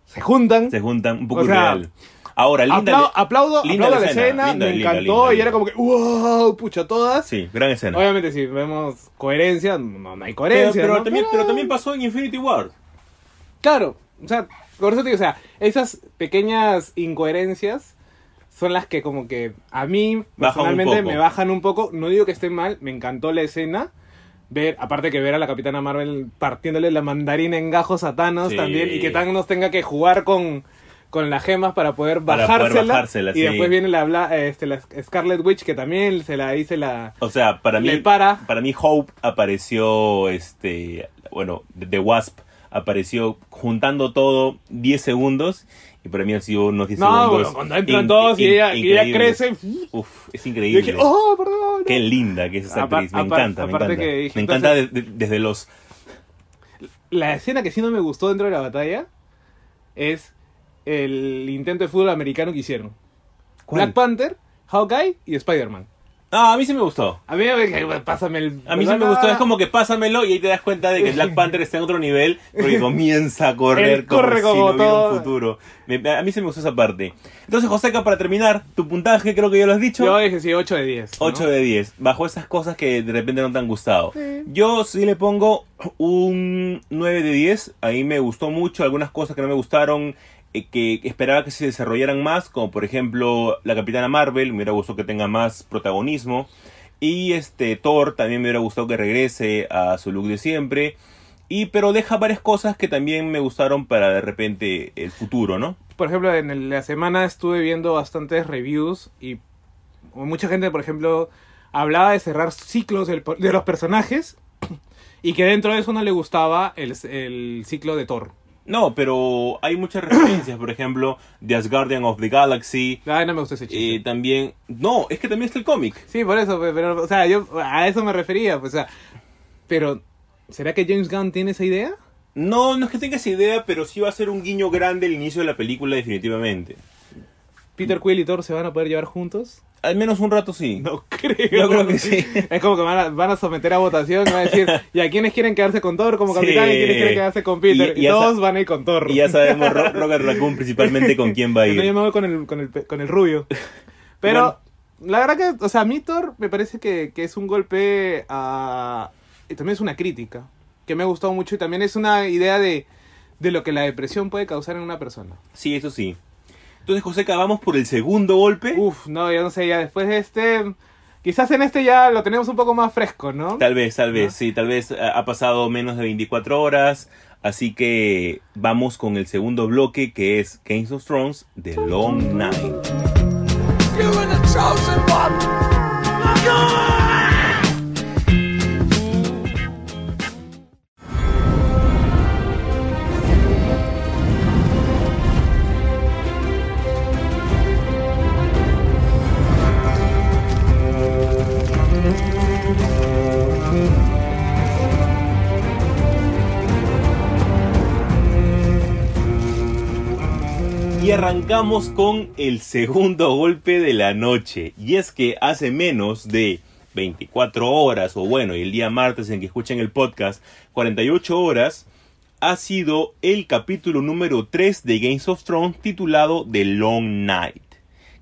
se juntan. Se juntan un poco O sea, irreal. Ahora, linda. Aplau- aplaudo, linda aplaudo la la escena, linda, me linda, encantó y era como que, wow, pucha, todas. Sí, gran escena. Obviamente si vemos coherencia, no, no hay coherencia. pero ¿no? también, Pero- pero también pasó en Infinity War. Claro, o sea, por eso te digo, o sea, esas pequeñas incoherencias son las que como que a mí Bajan personalmente me bajan un poco. No digo que esté mal, me encantó la escena. Ver, aparte que ver a la Capitana Marvel partiéndole la mandarina en gajos a Thanos Sí. también y que Thanos tenga que jugar con, con las gemas para poder Para poder bajársela. bajársela, y sí. después viene la, bla- este, la Scarlet Witch que también se la hice la... O sea, para mí, para. para mí Hope apareció, este, bueno, The Wasp apareció juntando todo 10 segundos y para mí han sido unos 10 No, segundos. bueno, cuando entran in- todos y in- ella, y ella crece... Uf, es increíble. dije, oh, perdón. Qué linda que es esa actriz, me encanta, me encanta. que dije, me encanta entonces- de- de- desde los... La escena que sí no me gustó dentro de la batalla es el intento de fútbol americano que hicieron. ¿Cuál? Black Panther, Hawkeye y Spider-Man. Ah, a mí sí me gustó. A mí me dije, pásame el... A mí sí me gustó, es como que pásamelo y ahí te das cuenta de que Black Panther está en otro nivel porque comienza a correr corre como, si como no hubiera todo. un futuro. Me- a mí sí me gustó esa parte. Entonces, Joseca, para terminar, tu puntaje creo que ya lo has dicho. Yo dije sí, 8 de 10. ¿no? 8 de 10, bajo esas cosas que de repente no te han gustado. Yo sí le pongo un 9 de 10, ahí me gustó mucho, algunas cosas que no me gustaron, que esperaba que se desarrollaran más, como por ejemplo la Capitana Marvel, me hubiera gustado que tenga más protagonismo. Y este Thor también me hubiera gustado que regrese a su look de siempre. Y pero deja varias cosas que también me gustaron para de repente el futuro, ¿no? Por ejemplo, en la semana estuve viendo bastantes reviews y mucha gente, por ejemplo, hablaba de cerrar ciclos de los personajes y que dentro de eso no le gustaba el, el ciclo de Thor. No, pero hay muchas referencias, por ejemplo, The Asgardian of the Galaxy. Ay, no me gustó ese chiste. eh, también. No, es que también está el cómic. Sí, por eso, pe- pero, o sea, yo a eso me refería, pues, o sea, pero, ¿será que James Gunn tiene esa idea? No, no es que tenga esa idea, pero sí va a ser un guiño grande al inicio de la película, definitivamente. ¿Peter Quill y Thor se van a poder llevar juntos? Al menos un rato sí. No creo. Yo creo que sí. Es como que van a, van a someter a votación y van a decir, ¿y a quiénes quieren quedarse con Thor como Sí. capitán y quiénes quieren quedarse con Peter? Y- Y, todos van a ir con Thor. Y ya sabemos Ro- Rocket Raccoon principalmente con quién va a No, yo ir. me voy con el, con el, con el rubio. Pero, la verdad que, o sea, a mí Thor me parece que, que es un golpe a... Y también es una crítica, que me ha gustado mucho y también es una idea de, de lo que la depresión puede causar en una persona. Sí, eso sí. Entonces, Joseca, vamos por el segundo golpe. Uf, no, ya no sé, ya después de este... Quizás en este ya lo tenemos un poco más fresco, ¿no? Tal vez, tal vez, ¿No? sí, tal vez ha ha pasado menos de 24 horas. Así que vamos con el segundo bloque que es Games of Thrones The Long Night. You arrancamos con el segundo golpe de la noche. Y es que hace menos de 24 horas, o bueno, y el día martes en que escuchen el podcast, 48 horas, ha sido el capítulo número 3 de Games of Thrones titulado The Long Night.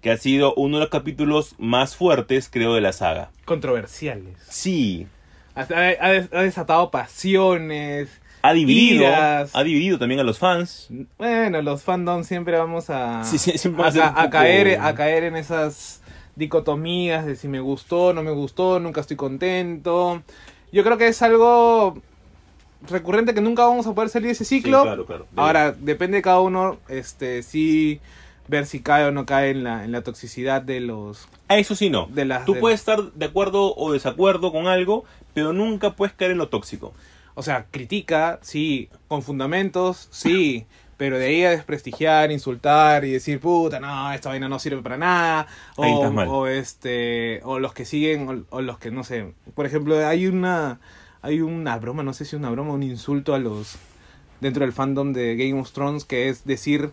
Que ha sido uno de los capítulos más fuertes, creo, de la saga. Controversiales. Sí, Ha, ha- ha desatado pasiones. Ha dividido, Iras. ha dividido también a los fans. Bueno, los fandoms siempre vamos a, Sí, sí, siempre a, va a ser ca- un a poco- caer, a caer en esas dicotomías de si me gustó, no me gustó, nunca estoy contento. Yo creo que es algo recurrente que nunca vamos a poder salir de ese ciclo. Sí, claro, claro. Ahora, depende de cada uno, este, sí ver si cae o no cae en la, en la toxicidad de los... Eso sí no. De las- Tú de- puedes estar de acuerdo o desacuerdo con algo, pero nunca puedes caer en lo tóxico. O sea, critica, sí, con fundamentos, sí, pero de ahí a desprestigiar, insultar y decir, puta, no, esta vaina no sirve para nada. O, este, o los que siguen, o, o los que no sé. Por ejemplo, hay una, hay una broma, no sé si es una broma, un insulto a los dentro del fandom de Game of Thrones que es decir,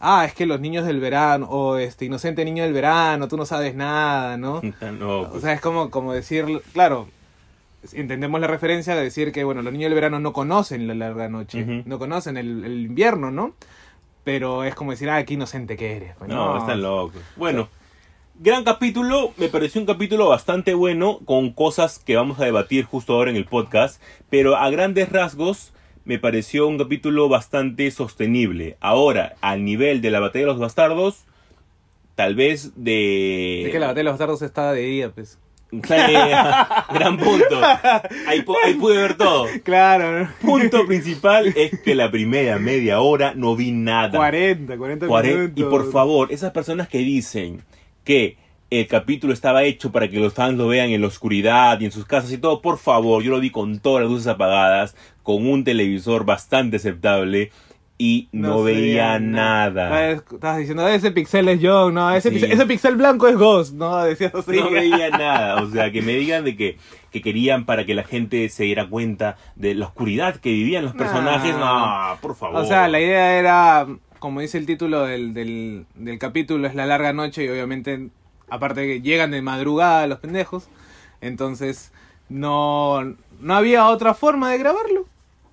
ah, es que los niños del verano, o este inocente niño del verano, tú no sabes nada, ¿no? No, O pues, sea, es como, como decir, claro, entendemos la referencia de decir que, bueno, los niños del verano no conocen la larga noche, no conocen el, el invierno, ¿no? Pero es como decir, ah, qué inocente que eres. Pues, no, están locos. Bueno, gran capítulo, me pareció un capítulo bastante bueno con cosas que vamos a debatir justo ahora en el podcast, pero a grandes rasgos me pareció un capítulo bastante sostenible. Ahora, al nivel de la batalla de los bastardos, tal vez de... Es que la batalla de los bastardos está de día, pues. Gran punto. Ahí, pu- ahí pude ver todo. Claro. Punto principal es que la primera media hora no vi nada. 40, 40 Cuare- minutos. Y por favor, esas personas que dicen que el capítulo estaba hecho para que los fans lo vean en la oscuridad y en sus casas y todo, por favor, yo lo vi con todas las luces apagadas, con un televisor bastante aceptable y no, veía nada. Ah, es- Estabas diciendo, ese pixel es John, no, ese, Sí. pixel, ese pixel blanco es Ghost, no, decías así. No veía nada, o sea, que me digan de que, que querían para que la gente se diera cuenta de la oscuridad que vivían los Nah. personajes, no, por favor. O sea, la idea era, como dice el título del, del, del capítulo, es la larga noche y obviamente, aparte que llegan de madrugada los pendejos, entonces no, no había otra forma de grabarlo.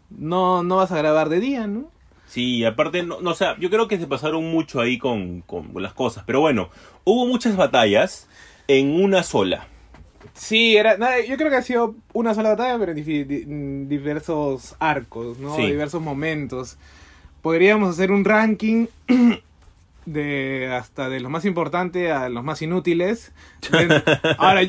No, no vas a grabar de día, ¿no? Sí, aparte, no, no, o sea, yo creo que se pasaron mucho ahí con, con las cosas. Pero bueno, hubo muchas batallas en una sola. Sí, era, yo creo que ha sido una sola batalla, pero en mm, diversos arcos, ¿no? Sí. Diversos momentos. Podríamos hacer un ranking de hasta de los más importantes a los más inútiles. Ahora,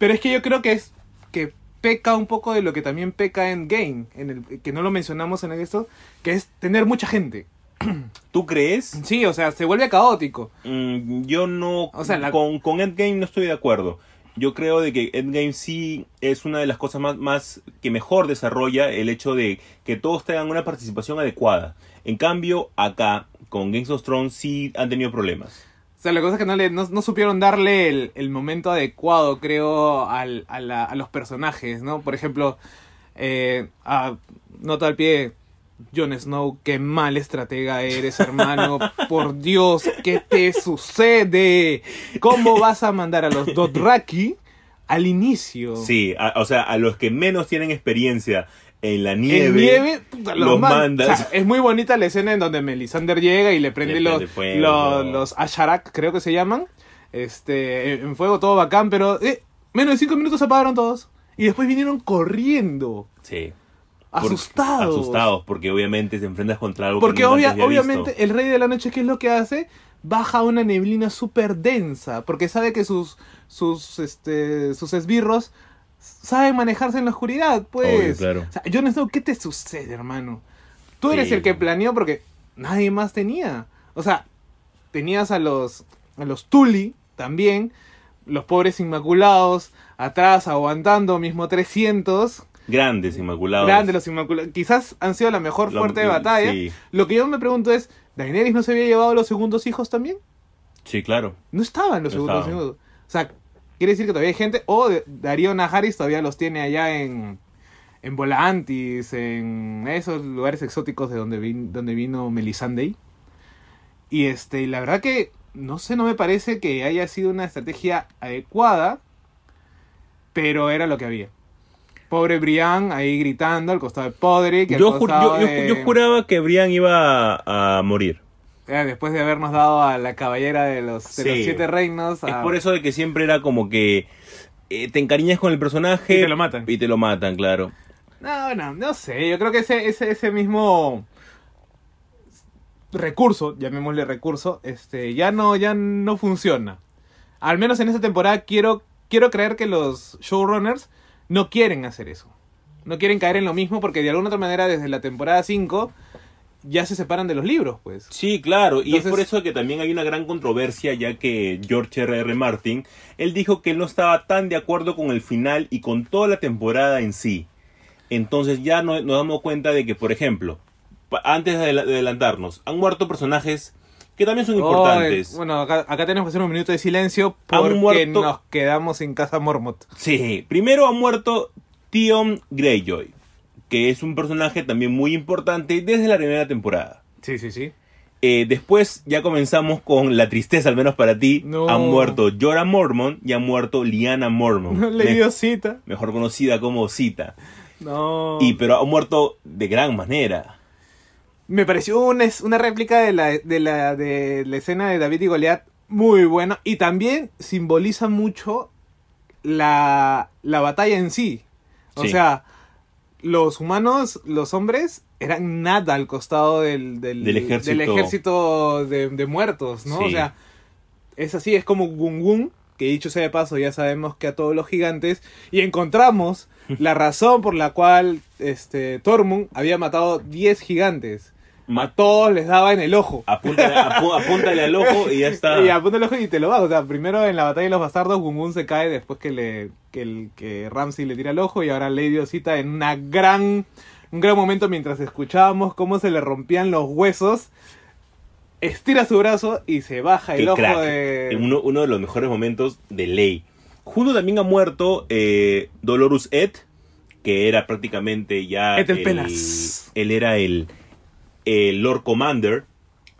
pero es que yo creo que es que peca un poco de lo que también peca en Game, en el que no lo mencionamos en esto, que es tener mucha gente. ¿Tú crees? Sí, o sea, se vuelve caótico. Mm, yo no. O sea, la- con, con Endgame no estoy de acuerdo. Yo creo de que Endgame sí es una de las cosas más, más que mejor desarrolla el hecho de que todos tengan una participación adecuada. En cambio, acá, con Games of Thrones sí han tenido problemas. Sea, la cosa es que no, le, no, no supieron darle el, el momento adecuado, creo, al, a, la- a los personajes, ¿no? Por ejemplo, eh, a- nota al pie, Jon Snow, qué mal estratega eres, hermano. Por Dios, ¿qué te sucede? ¿Cómo vas a mandar a los Dothraki al inicio? Sí, a- o sea, a los que menos tienen experiencia en la nieve. En nieve, puta, los, los man- mandas. o sea, es muy bonita la escena en donde Melisandre llega y le prende, Le los, prende fuego, los, los Asharak, creo que se llaman. Este, en fuego todo bacán, pero eh, menos de cinco minutos se apagaron todos. Y después vinieron corriendo, Sí. Por- asustados. Asustados, porque obviamente te enfrentas contra algo Porque que nunca obvia- había obviamente visto. el rey de la noche, ¿qué es lo que hace? Baja una neblina súper densa, porque sabe que sus, sus, este, sus esbirros saben manejarse en la oscuridad, pues. Obvio, claro. O sea, Jon Snow, ¿qué te sucede, hermano? Tú eres Sí. el que planeó porque nadie más tenía. O sea, tenías a los, a los Tully también, los pobres inmaculados, atrás aguantando mismo 300. Grandes, inmaculados. Grandes los inmaculados. Quizás han sido la mejor Lo- fuerte de batalla. sí. Lo que yo me pregunto es, ¿Daenerys no se había llevado a los segundos hijos también? Sí, claro. No estaban los No segundos estaban. hijos. O sea, quiere decir que todavía hay gente. O Darío Najaris todavía los tiene allá en, en Volantis, en esos lugares exóticos de donde, vin- donde vino Melisandre. Y este, la verdad que, no sé, no me parece que haya sido una estrategia adecuada, pero era lo que había. Pobre Brian ahí gritando al costado de Podrick. Yo, yo, yo- de- yo juraba que Brian iba a morir. Eh, después de habernos dado a la caballera de los, de Sí. los siete reinos. Es por eso de que siempre era como que eh, te encariñas con el personaje. Y te lo matan. Y te lo matan, claro. No, no, no sé. Yo creo que ese, ese, ese mismo recurso, llamémosle recurso, este, ya no, ya no funciona. Al menos en esta temporada quiero, quiero creer que los showrunners no quieren hacer eso. No quieren caer en lo mismo porque de alguna otra manera desde la temporada 5 ya se separan de los libros, pues. Sí, claro, y es por eso que también hay una gran controversia, ya que George R. R. Martin, él dijo que él no estaba tan de acuerdo con el final y con toda la temporada en sí. Entonces ya no- nos damos cuenta de que, por ejemplo, antes de adela- de adelantarnos, han muerto personajes que también son importantes. Oh, bueno, acá, acá tenemos que hacer un minuto de silencio porque muerto- nos quedamos en casa Mormont. Sí, primero ha muerto Theon Greyjoy, que es un personaje también muy importante desde la primera temporada. Sí, sí, sí. Eh, después ya comenzamos con la tristeza, al menos para ti. No. Han muerto Jorah Mormon y ha muerto Lyanna Mormon. No le dio cita. mejor conocida como Cita. No. Y pero ha muerto de gran manera. Me pareció una, una réplica de la, de, la, de la escena de David y Goliat muy buena. Y también simboliza mucho la, la batalla en sí. O Sí. sea, los humanos, los hombres, eran nada al costado del, del, Del ejército. del ejército de, de muertos, ¿no? Sí. O sea, es así, es como Gungun, que dicho sea de paso, ya sabemos que a todos los gigantes, y encontramos la razón por la cual este Tormund había matado 10 gigantes. Ma- A todos les daba en el ojo. Apúntale, apúntale al ojo y ya está. Y apunta el ojo y te lo va. O sea, primero en la batalla de los bastardos, Gungun se cae después que le que, el, que Ramsey le tira el ojo y ahora Lady Osita en una gran un gran momento mientras escuchábamos cómo se le rompían los huesos, estira su brazo y se baja Qué el ojo crack. de Uno, uno de los mejores momentos de ley. Junto también ha muerto eh, Dolorus Ed, que era prácticamente ya. Ed el el- Pelas. Él era el, el Lord Commander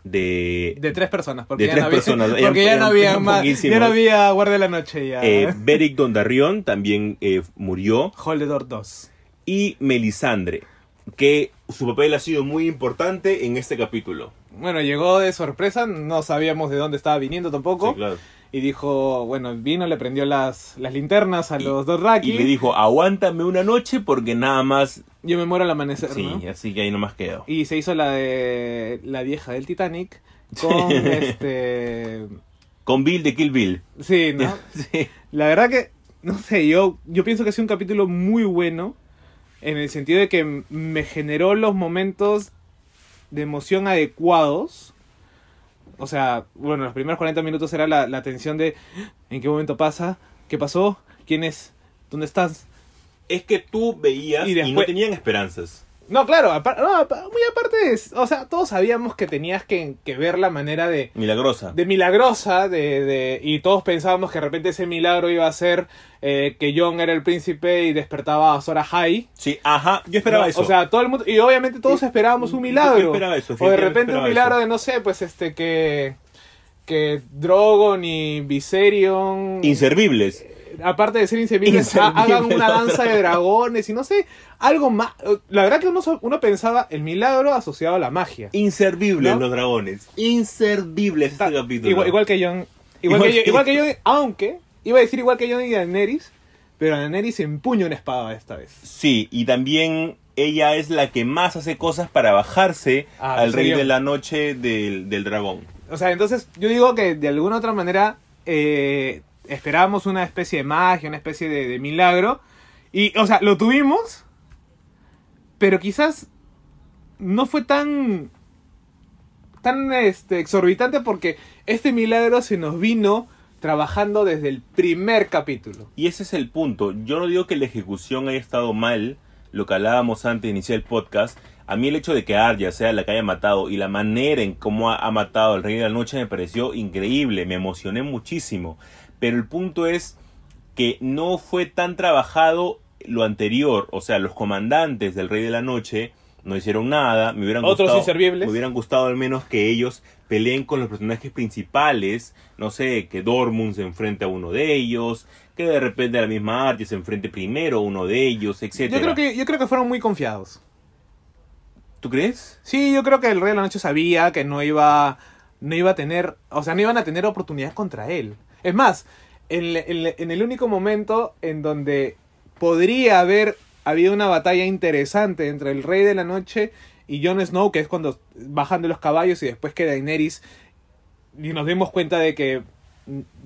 de. de tres personas, porque De ya tres no había, personas, porque eran- ya no eran- había eran más, ya no había guardia de la noche ya. eh, Beric Dondarrion también eh, murió. Holdedor 2. Y Melisandre, que su papel ha sido muy importante en este capítulo. Bueno, llegó de sorpresa, no sabíamos de dónde estaba viniendo tampoco. Sí, claro. Y dijo, bueno, vino, le prendió las, las linternas a los Dothraki. Y le dijo, aguántame una noche porque nada más... Yo me muero al amanecer, Sí, ¿no? así que ahí nomás quedó. Y se hizo la de la vieja del Titanic con este... Con Bill de Kill Bill. Sí, ¿no? Sí. La verdad que, no sé, yo, yo pienso que ha sido un capítulo muy bueno en el sentido de que me generó los momentos de emoción adecuados. O sea, bueno, los primeros 40 minutos era la, la tensión de ¿en qué momento pasa? ¿Qué pasó? ¿Quién es? ¿Dónde estás? Es que tú veías Y y, no tenían esperanzas. No, claro, apar- no, muy aparte, es- o sea, todos sabíamos que tenías que, que ver la manera de, Milagrosa. de milagrosa, de, de, y todos pensábamos que de repente ese milagro iba a ser eh, que John era el príncipe y despertaba a Sora High. Sí, ajá, yo esperaba ¿no? eso. O sea, todo el mundo, y obviamente todos esperábamos un milagro. yo esperaba eso, o de repente un milagro eso. de, no sé, pues este, que, que Drogon y Viserion... Inservibles. Aparte de ser inservibles, ha- Inservibles, hagan una danza de dragones y no sé, algo más. La verdad que uno, uno pensaba el milagro asociado a la magia. Inservibles ¿No? los dragones. Inservibles este capítulo. Igual, igual que John. Igual, Igual que, que- igual que Jon, aunque iba a decir igual que John y Daenerys, pero Daenerys empuña una espada esta vez. Sí, y también ella es la que más hace cosas para bajarse Ah, al rey serio. de la noche del, del dragón. O sea, entonces yo digo que de alguna otra manera eh, esperábamos una especie de magia, una especie de, milagro. Y, o sea, lo tuvimos, pero quizás no fue tan tan este, exorbitante porque este milagro se nos vino trabajando desde el primer capítulo. Y ese es el punto. Yo no digo que la ejecución haya estado mal, lo que hablábamos antes de iniciar el podcast. A mí el hecho de que Arya sea la que haya matado y la manera en cómo ha, ha matado al Rey de la Noche me pareció increíble, me emocioné muchísimo. Pero el punto es que no fue tan trabajado lo anterior, o sea, los comandantes del Rey de la Noche no hicieron nada, me hubieran Otros gustado, inservibles. me hubieran gustado al menos que ellos peleen con los personajes principales, no sé, que Dortmund se enfrente a uno de ellos, que de repente la misma Arya se enfrente primero a uno de ellos, etc. Yo creo, que, yo creo que fueron muy confiados. ¿Tú crees? Sí, yo creo que el Rey de la Noche sabía que no iba, no iba a tener, o sea, no iban a tener oportunidad contra él. Es más, en, en- en el único momento en donde podría haber habido una batalla interesante entre el Rey de la Noche y Jon Snow, que es cuando bajan de los caballos y después que Daenerys y nos demos cuenta de que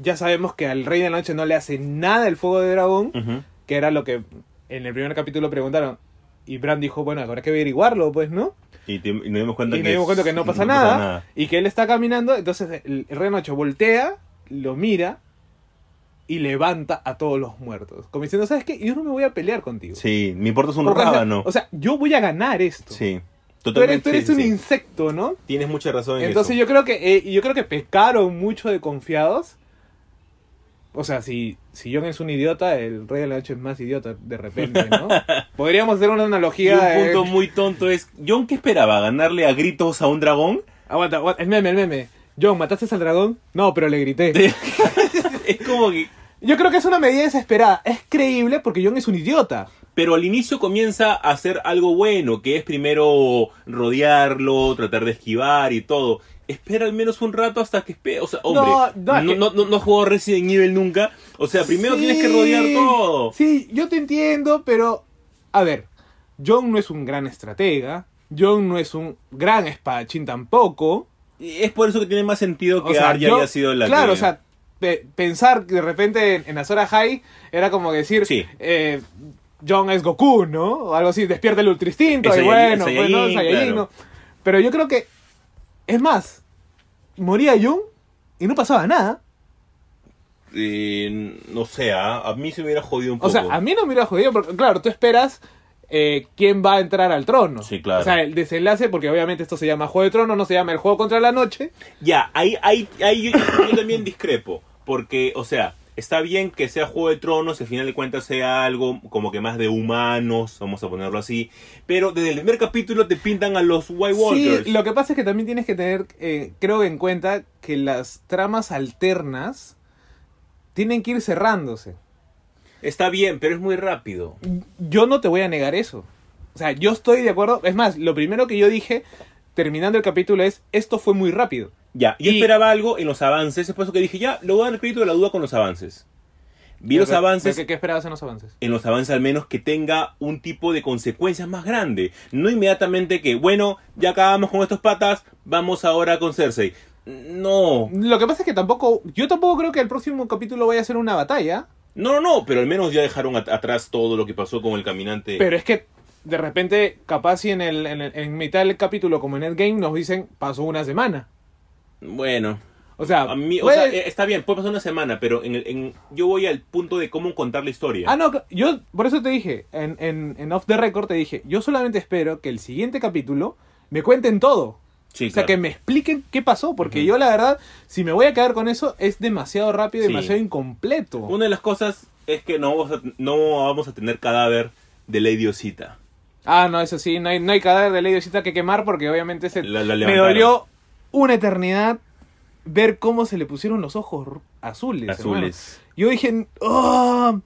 ya sabemos que al Rey de la Noche no le hace nada el fuego de dragón, que era lo que en el primer capítulo preguntaron. Y Bran dijo, bueno, habrá que averiguarlo, pues, ¿no? Y, te- y nos dimos cuenta y que nos dimos es- cuenta que no pasa, nada, y que él está caminando, entonces el, rey Nacho voltea, lo mira y levanta a todos los muertos. Como diciendo, ¿sabes qué? Yo no me voy a pelear contigo. Sí, me importa un Porque, o sea, rábano. O sea, yo voy a ganar esto. sí, Tú eres, totalmente. tú eres sí, un sí. insecto, ¿no? Tienes mucha razón en Entonces eso. yo creo que eh, yo creo que pecaron mucho de confiados. O sea, si, si Jon es un idiota, el Rey de la Noche es más idiota de repente, ¿no? Podríamos hacer una Y analogía. un punto muy tonto es, ¿John qué esperaba? ¿Ganarle a gritos a un dragón? Aguanta, aguanta, el meme, el meme. Jon, ¿mataste al dragón? No, pero le grité. es como que... Yo creo que es una medida desesperada. Es creíble porque Jon es un idiota. Pero al inicio comienza a hacer algo bueno, que es primero rodearlo, tratar de esquivar y todo. Espera al menos un rato hasta que espera. O sea, hombre, No, no, no, no, jugado Resident Evil nunca. O sea, primero tienes que rodear todo. Sí, yo te entiendo, pero. A ver, Jon no es un gran estratega. Jon no es un gran espadachín tampoco. Y Es por eso que tiene más sentido que Arya haya sido la Claro, o sea, pe- pensar que de repente en, Azora High era como decir, Sí. eh, Jon es Goku, ¿no? O algo así, despierta el ultra instinto, El y bueno, el pues. Pero yo creo que, es más, moría Jon y no pasaba nada. Eh, no sé, ah, a mí se me hubiera jodido un O poco. sea, a mí no me hubiera jodido, porque claro, tú esperas eh, quién va a entrar al trono. Sí, claro. O sea, el desenlace, porque obviamente esto se llama Juego de Tronos, no se llama el Juego contra la Noche. Ya, ahí, ahí, ahí yo, yo también discrepo. Porque, o sea, está bien que sea Juego de Tronos, y al final de cuentas sea algo como que más de humanos, vamos a ponerlo así. Pero desde el primer capítulo te pintan a los White Walkers. Sí, lo que pasa es que también tienes que tener, eh, creo, en cuenta que las tramas alternas tienen que ir cerrándose. Está bien, pero es muy rápido. Yo no te voy a negar eso. O sea, yo estoy de acuerdo. Es más, lo primero que yo dije terminando el capítulo es, esto fue muy rápido. Ya, yo Y- esperaba algo en los avances, es por eso que dije, ya, le voy a dar el crédito de la duda con los avances. Vi los ¿Qué- avances, ¿Qué, qué esperabas en los avances? en los avances al menos que tenga un tipo de consecuencias más grande. No inmediatamente que, bueno, ya acabamos con estos patas, vamos ahora con Cersei. No, Lo que pasa es que tampoco, yo tampoco creo que el próximo capítulo vaya a ser una batalla. no, no, no, pero al menos ya dejaron at- atrás todo lo que pasó con el caminante. Pero es que de repente, capaz si en, el, en, el- en mitad del capítulo, como en Endgame, nos dicen, pasó una semana. Bueno, O sea, a mí, o sea, eh, está bien, puede pasar una semana, pero en el- en- yo voy al punto de cómo contar la historia. Ah, no, yo por eso te dije, en, en, en Off the Record te dije, yo solamente espero que el siguiente capítulo me cuenten todo. Sí, o sea, claro. que me expliquen qué pasó, porque yo la verdad, si me voy a quedar con eso, es demasiado rápido, Sí. demasiado incompleto. Una de las cosas es que no vamos a, no vamos a tener cadáver de Lady Osita. Ah, no, eso sí, no hay, no hay cadáver de Lady Osita que quemar, porque obviamente se, La- la me dolió una eternidad ver cómo se le pusieron los ojos azules. hermano. Azules. Yo dije, ¡oh!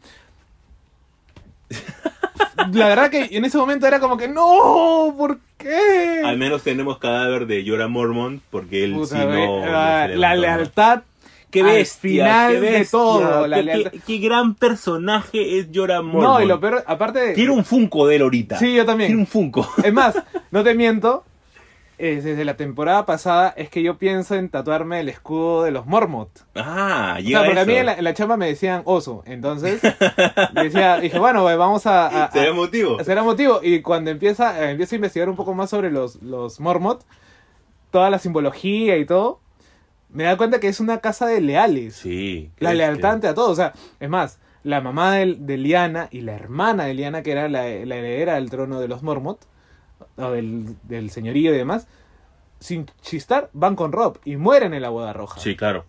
La verdad que en ese momento era como que, ¡no! ¿Por qué? Al menos tenemos cadáver de Jorah Mormont, porque él Puta, sí no... la, no se la lealtad Qué al bestia, final qué de todo. la Qué, lealtad. qué- qué gran personaje es Jorah Mormont. No, y lo peor, aparte de... Quiero un Funko de él ahorita. Sí, yo también. Quiero un Funko. Es más, no te miento, eh, desde la temporada pasada es que yo pienso en tatuarme el escudo de los Mormont. Ah, O llega sea, porque a mí en la, en la chamba me decían oso. Entonces, decía, dije, bueno, vamos a, a- a- ¿Será motivo? será motivo. Y cuando empieza, eh, empiezo a investigar un poco más sobre los, los Mormont, toda la simbología y todo, me da cuenta que es una casa de leales. Sí. La lealtad ante a todos. O sea, es más, la mamá de, de Liana y la hermana de Liana, que era la, la heredera del trono de los Mormont, o del, del señorío y demás, sin chistar, van con Rob y mueren en la boda roja. Sí, claro.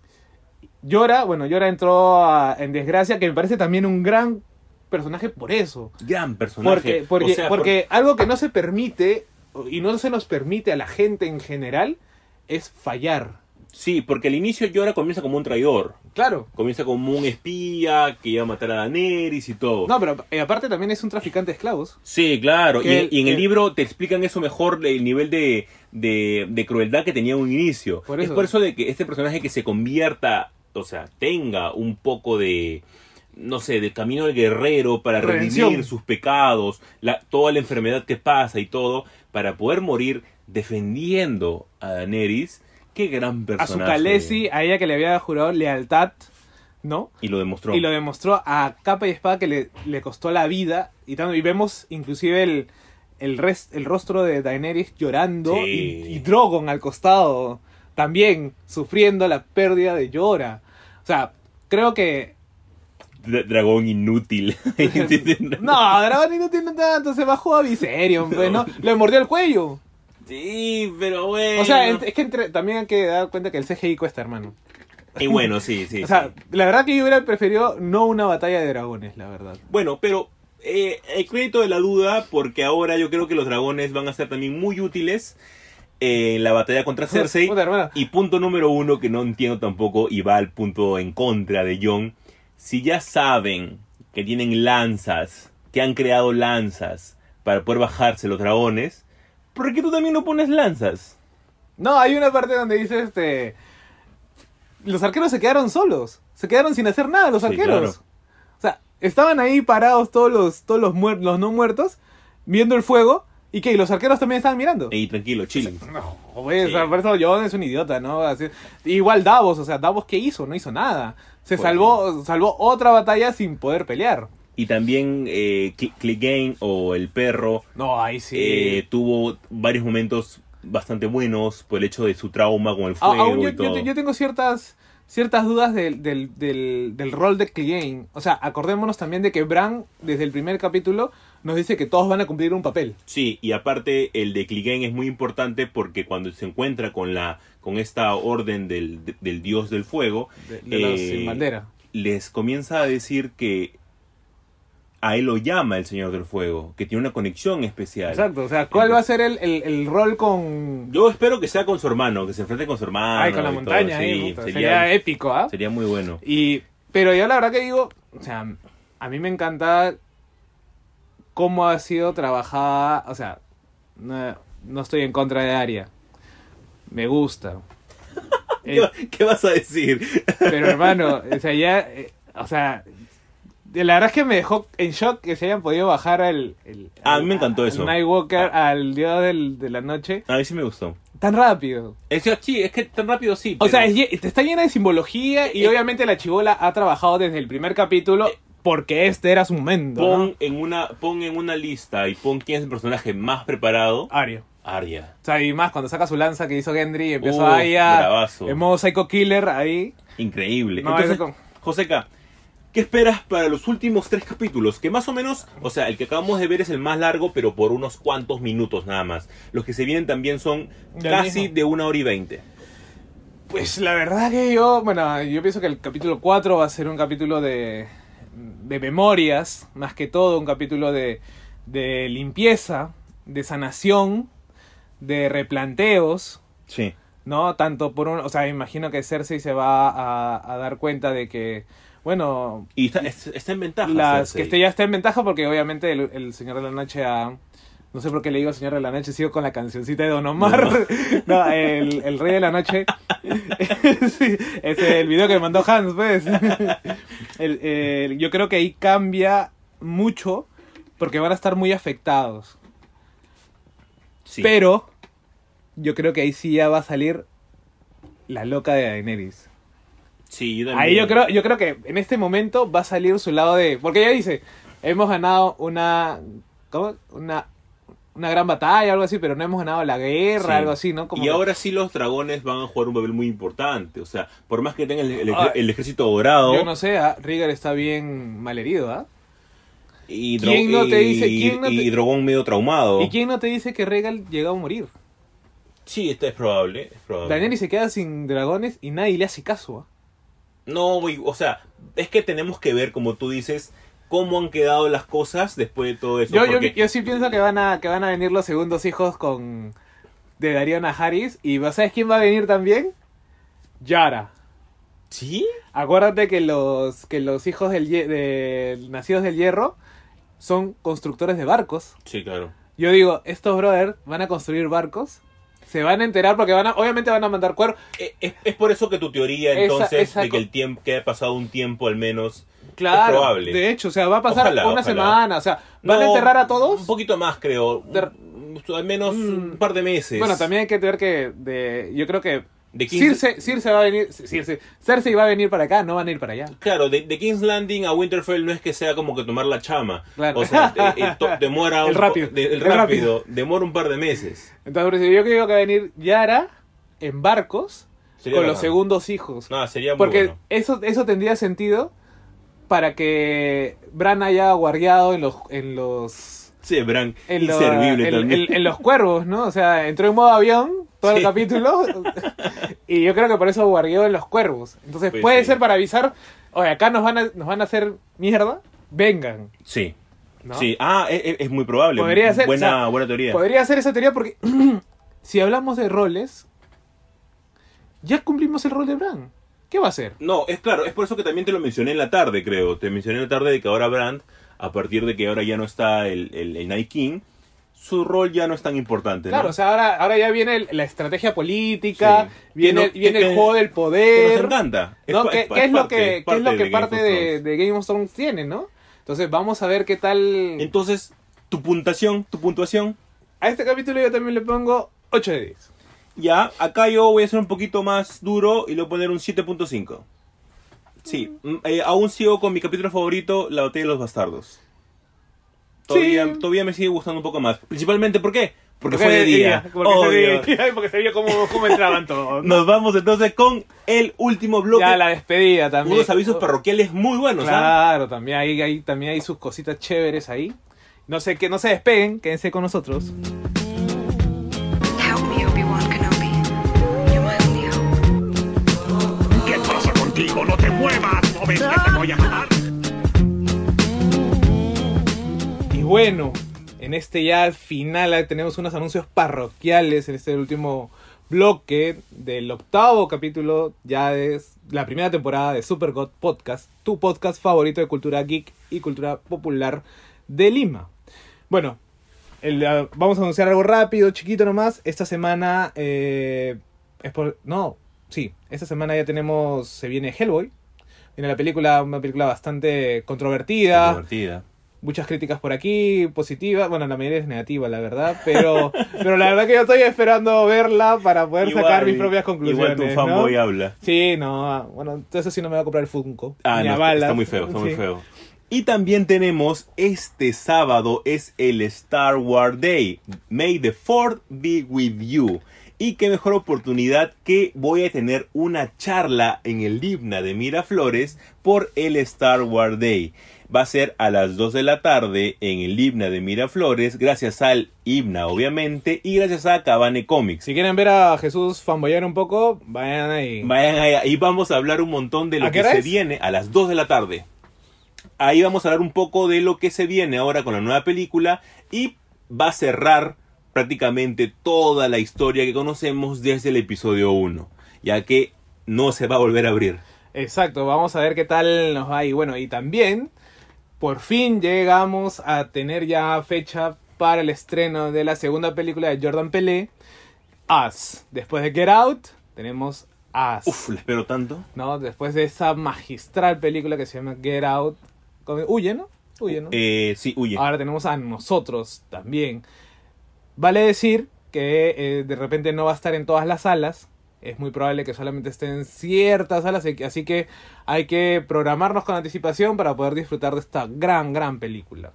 Llora, bueno, Llora entró a- en desgracia, que me parece también un gran personaje por eso. Gran personaje. Porque, porque, O sea, porque algo que no se permite, y no se nos permite a la gente en general, es fallar. Sí, porque al inicio Jorah comienza como un traidor. Claro. Comienza como un espía que iba a matar a Daenerys y todo. No, pero eh, aparte también es un traficante de esclavos. Sí, claro. Y, Que el- y en el que- libro te explican eso mejor, el nivel de, de, de crueldad que tenía en un inicio. Por Es por eso de que este personaje que se convierta, o sea, tenga un poco de, no sé, del camino del guerrero para Redención. redimir sus pecados, la, toda la enfermedad que pasa y todo, para poder morir defendiendo a Daenerys. Qué gran A personaje. su Khaleesi, a ella que le había jurado lealtad, ¿no? Y lo demostró. Y lo demostró a capa y espada que le, le costó la vida. Y, tanto- y vemos inclusive el, el, res- el rostro de Daenerys llorando Sí. y, y Drogon al costado también sufriendo la pérdida de Llora. O sea, creo que dra- dragón inútil. No, Dragón no tiene tanto, se bajó a Viserion, pues, ¿no? Le mordió el cuello. Sí, pero bueno. O sea, es que entre- también hay que dar cuenta que el CGI cuesta, hermano. Y bueno, sí, sí. o sea, sí. la verdad que yo hubiera preferido no una batalla de dragones, la verdad. Bueno, pero eh, el crédito de la duda, porque ahora yo creo que los dragones van a ser también muy útiles en la batalla contra Cersei. Puta. Y punto número uno, que no entiendo tampoco, y va al punto en contra de John. Si ya saben que tienen lanzas, que han creado lanzas para poder bajarse los dragones, ¿por qué tú también no pones lanzas? No, hay una parte donde dice este. Los arqueros se quedaron solos. Se quedaron sin hacer nada los Sí, arqueros. claro. O sea, estaban ahí parados todos los, todos los, muer- los no muertos, viendo el fuego. ¿Y qué? ¿Y los arqueros también estaban mirando? Y tranquilo, chilling. No, güey, Sí. o sea, por eso John es un idiota, ¿no? Así- igual Davos, o sea, Davos ¿qué hizo? No hizo nada. Se Pues salvó, salvó otra batalla sin poder pelear. Y también eh, Cl- Clegane o el perro No, ahí sí. eh, tuvo varios momentos bastante buenos por el hecho de su trauma con el A- fuego aún yo, y todo. yo- yo tengo ciertas ciertas dudas del, del, del, del rol de Clegane. O sea, acordémonos también de que Bran, desde el primer capítulo, nos dice que todos van a cumplir un papel. Sí, y aparte el de Clegane es muy importante porque cuando se encuentra con la con esta orden del, de- del dios del fuego, De, de eh, sin bandera. les comienza a decir que a él lo llama el señor del fuego, que tiene una conexión especial. Exacto, o sea, ¿cuál va a ser el, el, el rol con... Yo espero que sea con su hermano, que se enfrente con su hermano. Ay, con la montaña, sí, ahí, puta, sería, sería épico, ¿ah? sería muy bueno. Y, pero yo la verdad que digo, o sea, a mí me encanta cómo ha sido trabajada, o sea, no, no estoy en contra de Aria. Me gusta. ¿Qué, Eh, va- qué vas a decir? pero hermano, o sea, ya, eh, o sea, la verdad es que me dejó en shock que se hayan podido bajar al... el- Ah, a mí me encantó eso. Nightwalker, al dios del- de la noche, A mí sí me gustó. tan rápido. Es que, sí, es que tan rápido sí. O sea, es está llena de simbología y Eh, obviamente la chivola ha trabajado desde el primer capítulo porque este era su momento. ¿no? pon en una pon en una lista y pon quién es el personaje más preparado. Ario. Arya. O sea, y más cuando saca su lanza que hizo Gendry y empezó Uf, ahí a... bravazo. En modo Psycho Killer ahí. Increíble. No, Entonces, con- Joseca, ¿qué esperas para los últimos tres capítulos? Que más o menos, o sea, el que acabamos de ver es el más largo, pero por unos cuantos minutos nada más. Los que se vienen también son casi mismo. de una hora y veinte. Pues la verdad que yo, bueno, yo pienso que el capítulo 4 va a ser un capítulo de, de memorias, más que todo un capítulo de, de limpieza, de sanación, de replanteos, Sí. ¿no? Tanto por un, o sea, imagino que Cersei se va a, a dar cuenta de que, bueno, Y está, es- está en ventaja. las, Cersei. que este ya está en ventaja porque obviamente el, el Señor de la Noche ha... No sé por qué le digo Señor de la Noche, sigo con la cancioncita de Don Omar. No, el, el Rey de la Noche. Sí, es el video que me mandó Hans, pues. El- el- yo creo que ahí cambia mucho porque van a estar muy afectados. Sí. Pero yo creo que ahí sí ya va a salir la loca de Daenerys. Sí, yo. Ahí yo creo, yo creo que en este momento va a salir su lado de. Porque ella dice, hemos ganado una. ¿Cómo? Una. Una gran batalla, algo así, pero no hemos ganado la guerra, Sí. algo así, ¿no? Como y que- ahora sí los dragones van a jugar un papel muy importante. O sea, por más que tengan el, el- Ah, el ejército dorado. Yo no sé, Rhaegar está bien malherido, ¿ah? Y, ¿Quién no te y- dice- quién no te- y Drogon medio traumado. ¿Y quién no te dice que Rhaegar llegó a morir? Sí, esto es probable. Es probable. Daenerys se queda sin dragones y nadie le hace caso, ¿ah? No, o sea, es que tenemos que ver, como tú dices, cómo han quedado las cosas después de todo eso. Yo, yo, porque- yo sí pienso que van a que van a venir los segundos hijos con de Darío Najaris y ¿sabes quién va a venir también? Yara. ¿Sí? Acuérdate que los que los hijos del de- nacidos del hierro son constructores de barcos. Sí, claro. Yo digo, estos brothers van a construir barcos. Se van a enterar porque van a, obviamente van a mandar cuervos. Eh, Es, es por eso que tu teoría, entonces, esa de que el tiempo, que haya pasado un tiempo al menos. Claro. probable. De hecho, o sea, va a pasar Ojalá, una ojalá. semana. O sea, van a enterrar a todos. Un poquito más, creo. De- Al menos un Mm. par de meses. Bueno, también hay que ver que de, yo creo que De 15 Circe, Circe va a venir, Circe, Cersei va a venir para acá, no van a ir para allá. Claro, de, de King's Landing a Winterfell no es que sea como que tomar la chama. Claro. O sea, de- eh, to- demora El un rápido, de- el el rápido, rápido. demora un par de meses. Entonces, yo creo que va a venir Yara en barcos Sería con los segundos hijos. No, sería muy Porque bueno. eso, eso tendría sentido para que Bran haya guardiado en los en los Sí, Bran, en, lo- inservible en- también. en- en los cuervos, ¿no? O sea, entró en modo avión todo el capítulo y yo creo que por eso guardió en los cuervos. Entonces Pues puede sí. ser para avisar, oye, acá nos van a, nos van a hacer mierda, vengan. Sí. ¿no? Sí, ah, es, es- es muy probable. Podría ser, Buena, o sea, buena teoría. Podría ser esa teoría porque si hablamos de roles, ya cumplimos el rol de Bran. ¿Qué va a hacer? No, es claro, es por eso que también te lo mencioné en la tarde, creo. Te mencioné en la tarde de que ahora Brand, a partir de que ahora ya no está el, el, el Night King, su rol ya no es tan importante. Claro, ¿no? o sea, ahora, ahora ya viene el- la estrategia política, Sí. viene, Que no- viene que- el juego del Que poder. nos encanta. ¿no? ¿Qué, es lo que, qué es lo que parte de Game of Thrones tiene, ¿no? Entonces vamos a ver qué tal... Entonces, tu puntuación, tu puntuación, A este capítulo yo también le pongo 8 de 10. ya, acá yo voy a ser un poquito más duro y le voy a poner un 7.5. Sí, mm, eh, aún sigo con mi capítulo favorito, La Batalla de los Bastardos. Todavía, Sí. todavía me sigue gustando un poco más. Principalmente, ¿por qué? Porque fue de día. Porque, se veía, porque se veía cómo, cómo entraban todos. ¿no? Nos vamos entonces con el último bloque. Ya la despedida también. Unos avisos parroquiales muy buenos, ¿ah? Claro, también hay, hay- también hay sus cositas chéveres ahí. No sé, que no se despeguen, quédense con nosotros. Bueno, en este ya final tenemos unos anuncios parroquiales en este último bloque del octavo capítulo ya de la primera temporada de Super God Podcast, tu podcast favorito de cultura geek y cultura popular de Lima. Bueno, ah, vamos a anunciar algo rápido, chiquito nomás. Esta semana eh, es por no, sí, esta semana ya tenemos se viene Hellboy. Viene la película, una película bastante controvertida Divertida. Muchas críticas por aquí, positivas. Bueno, la mayoría es negativa, la verdad. Pero, pero la verdad que yo estoy esperando verla para poder Igual- sacar mis propias conclusiones. Igual tu ¿no? fanboy habla. Sí, no. Bueno, entonces sí no me va a comprar el Funko. Ah, no, está, muy feo, está muy feo. Y también tenemos este sábado es el Star Wars Day. May the Fourth be with you. Y qué mejor oportunidad que voy a tener una charla en el Himna de Miraflores por el Star Wars Day. Va a ser a las 2 de la tarde en el Himna de Miraflores, gracias al Himna obviamente y gracias a Cabane Comics. Si quieren ver a Jesús fanboyar un poco, vayan ahí. Vayan ahí, ahí vamos a hablar un montón de lo ¿A qué que se es? viene a las 2 de la tarde. Ahí vamos a hablar un poco de lo que se viene ahora con la nueva película y va a cerrar prácticamente toda la historia que conocemos desde el episodio 1, ya que no se va a volver a abrir. Exacto, vamos a ver qué tal nos va. Y bueno, y también, por fin llegamos a tener ya fecha para el estreno de la segunda película de Jordan Pelé, Us. Después de Get Out, tenemos Us. Uf, le espero tanto. ¿no? Después de esa magistral película que se llama Get Out. con- Huye, ¿no? Huye, ¿no? Eh, sí, huye. Ahora tenemos a nosotros también. Vale decir que eh, de repente no va a estar en todas las salas. Es muy probable que solamente esté en ciertas salas. Así que hay que programarnos con anticipación para poder disfrutar de esta gran, gran película.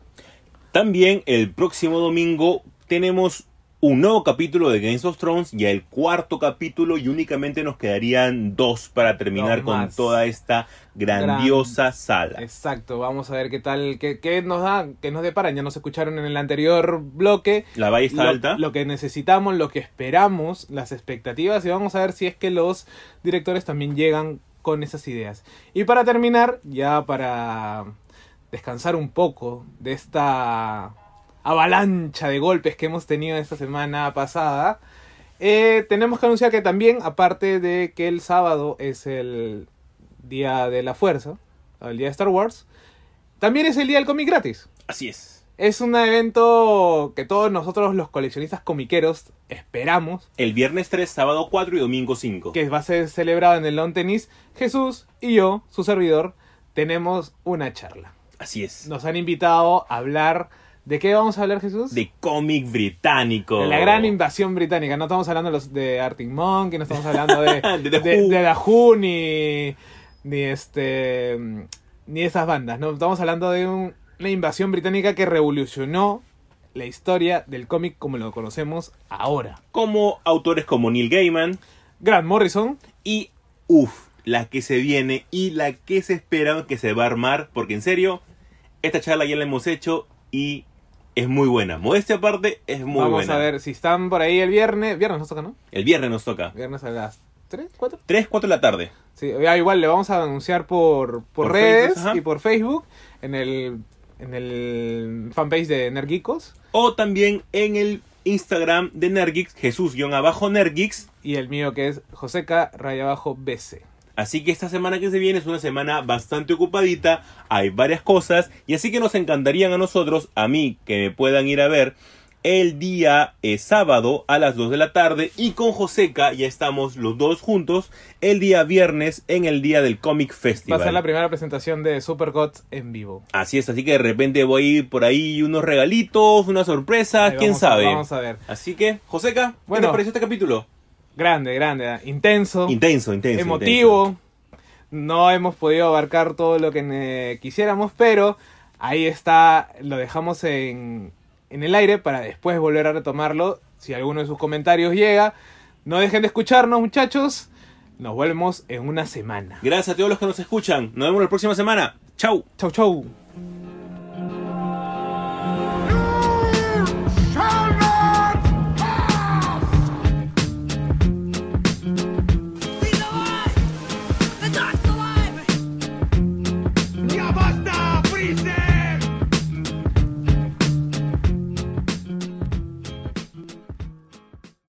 También el próximo domingo tenemos un nuevo capítulo de Games of Thrones, ya el cuarto capítulo y únicamente nos quedarían dos para terminar con toda esta grandiosa sala. Exacto, vamos a ver qué tal, qué, qué nos da, qué nos deparan. Ya nos escucharon en el anterior bloque. La valla está lo, alta. lo que necesitamos, lo que esperamos, las expectativas y vamos a ver si es que los directores también llegan con esas ideas. Y para terminar, ya para descansar un poco de esta avalancha de golpes que hemos tenido esta semana pasada, eh, tenemos que anunciar que también, aparte de que el sábado es el día de la fuerza, o el día de Star Wars, también es el día del cómic gratis. Así es. Es un evento que todos nosotros los coleccionistas comiqueros esperamos, El viernes 3, sábado 4 y domingo 5. que va a ser celebrado en el Lawn Tennis. Jesús y yo, su servidor, tenemos una charla. Así es. Nos han invitado a hablar... ¿De qué vamos a hablar, Jesús? De cómic británico. De la gran invasión británica. No estamos hablando de, de Arctic Monkey, no estamos hablando de, De de Who, ni, ni este ni esas bandas. No, estamos hablando de un- una invasión británica que revolucionó la historia del cómic como lo conocemos ahora. Como autores como Neil Gaiman Grant Morrison, y, uff, la que se viene y la que se espera que se va a armar, porque en serio, esta charla ya la hemos hecho y es muy buena. Modestia aparte, es muy Vamos buena. a ver si están por ahí el viernes. Viernes nos toca, ¿no? El viernes nos toca. Viernes a las 3, 4. 3, 4 de la tarde. Sí, ya igual le vamos a anunciar por, por, Por redes Facebook, y por Facebook en el, en el fanpage de Nergeekos O también en el Instagram de Nergix, Jesús-Nergix. y el mío que es Joseca raya abajo BC. Así que esta semana que se viene es una semana bastante ocupadita, hay varias cosas y así que nos encantarían a nosotros, a mí, que me puedan ir a ver el día eh, sábado a las 2 de la tarde y con Joseca ya estamos los dos juntos el día viernes en el día del Comic Va a Festival. ser la primera presentación de Super Gods en vivo. Así es, así que de repente voy a ir por ahí unos regalitos, una sorpresa, Ahí quién vamos a- sabe. vamos a ver. Así que, Joseca, ¿qué Bueno. te pareció este capítulo? Grande, grande, intenso, Intenso, intenso. emotivo. No hemos podido abarcar todo lo que quisiéramos, pero ahí está, lo dejamos en, en el aire para después volver a retomarlo. Si alguno de sus comentarios llega, no dejen de escucharnos, muchachos. Nos volvemos en una semana. Gracias a todos los que nos escuchan. Nos vemos la próxima semana. Chau. Chau, chau.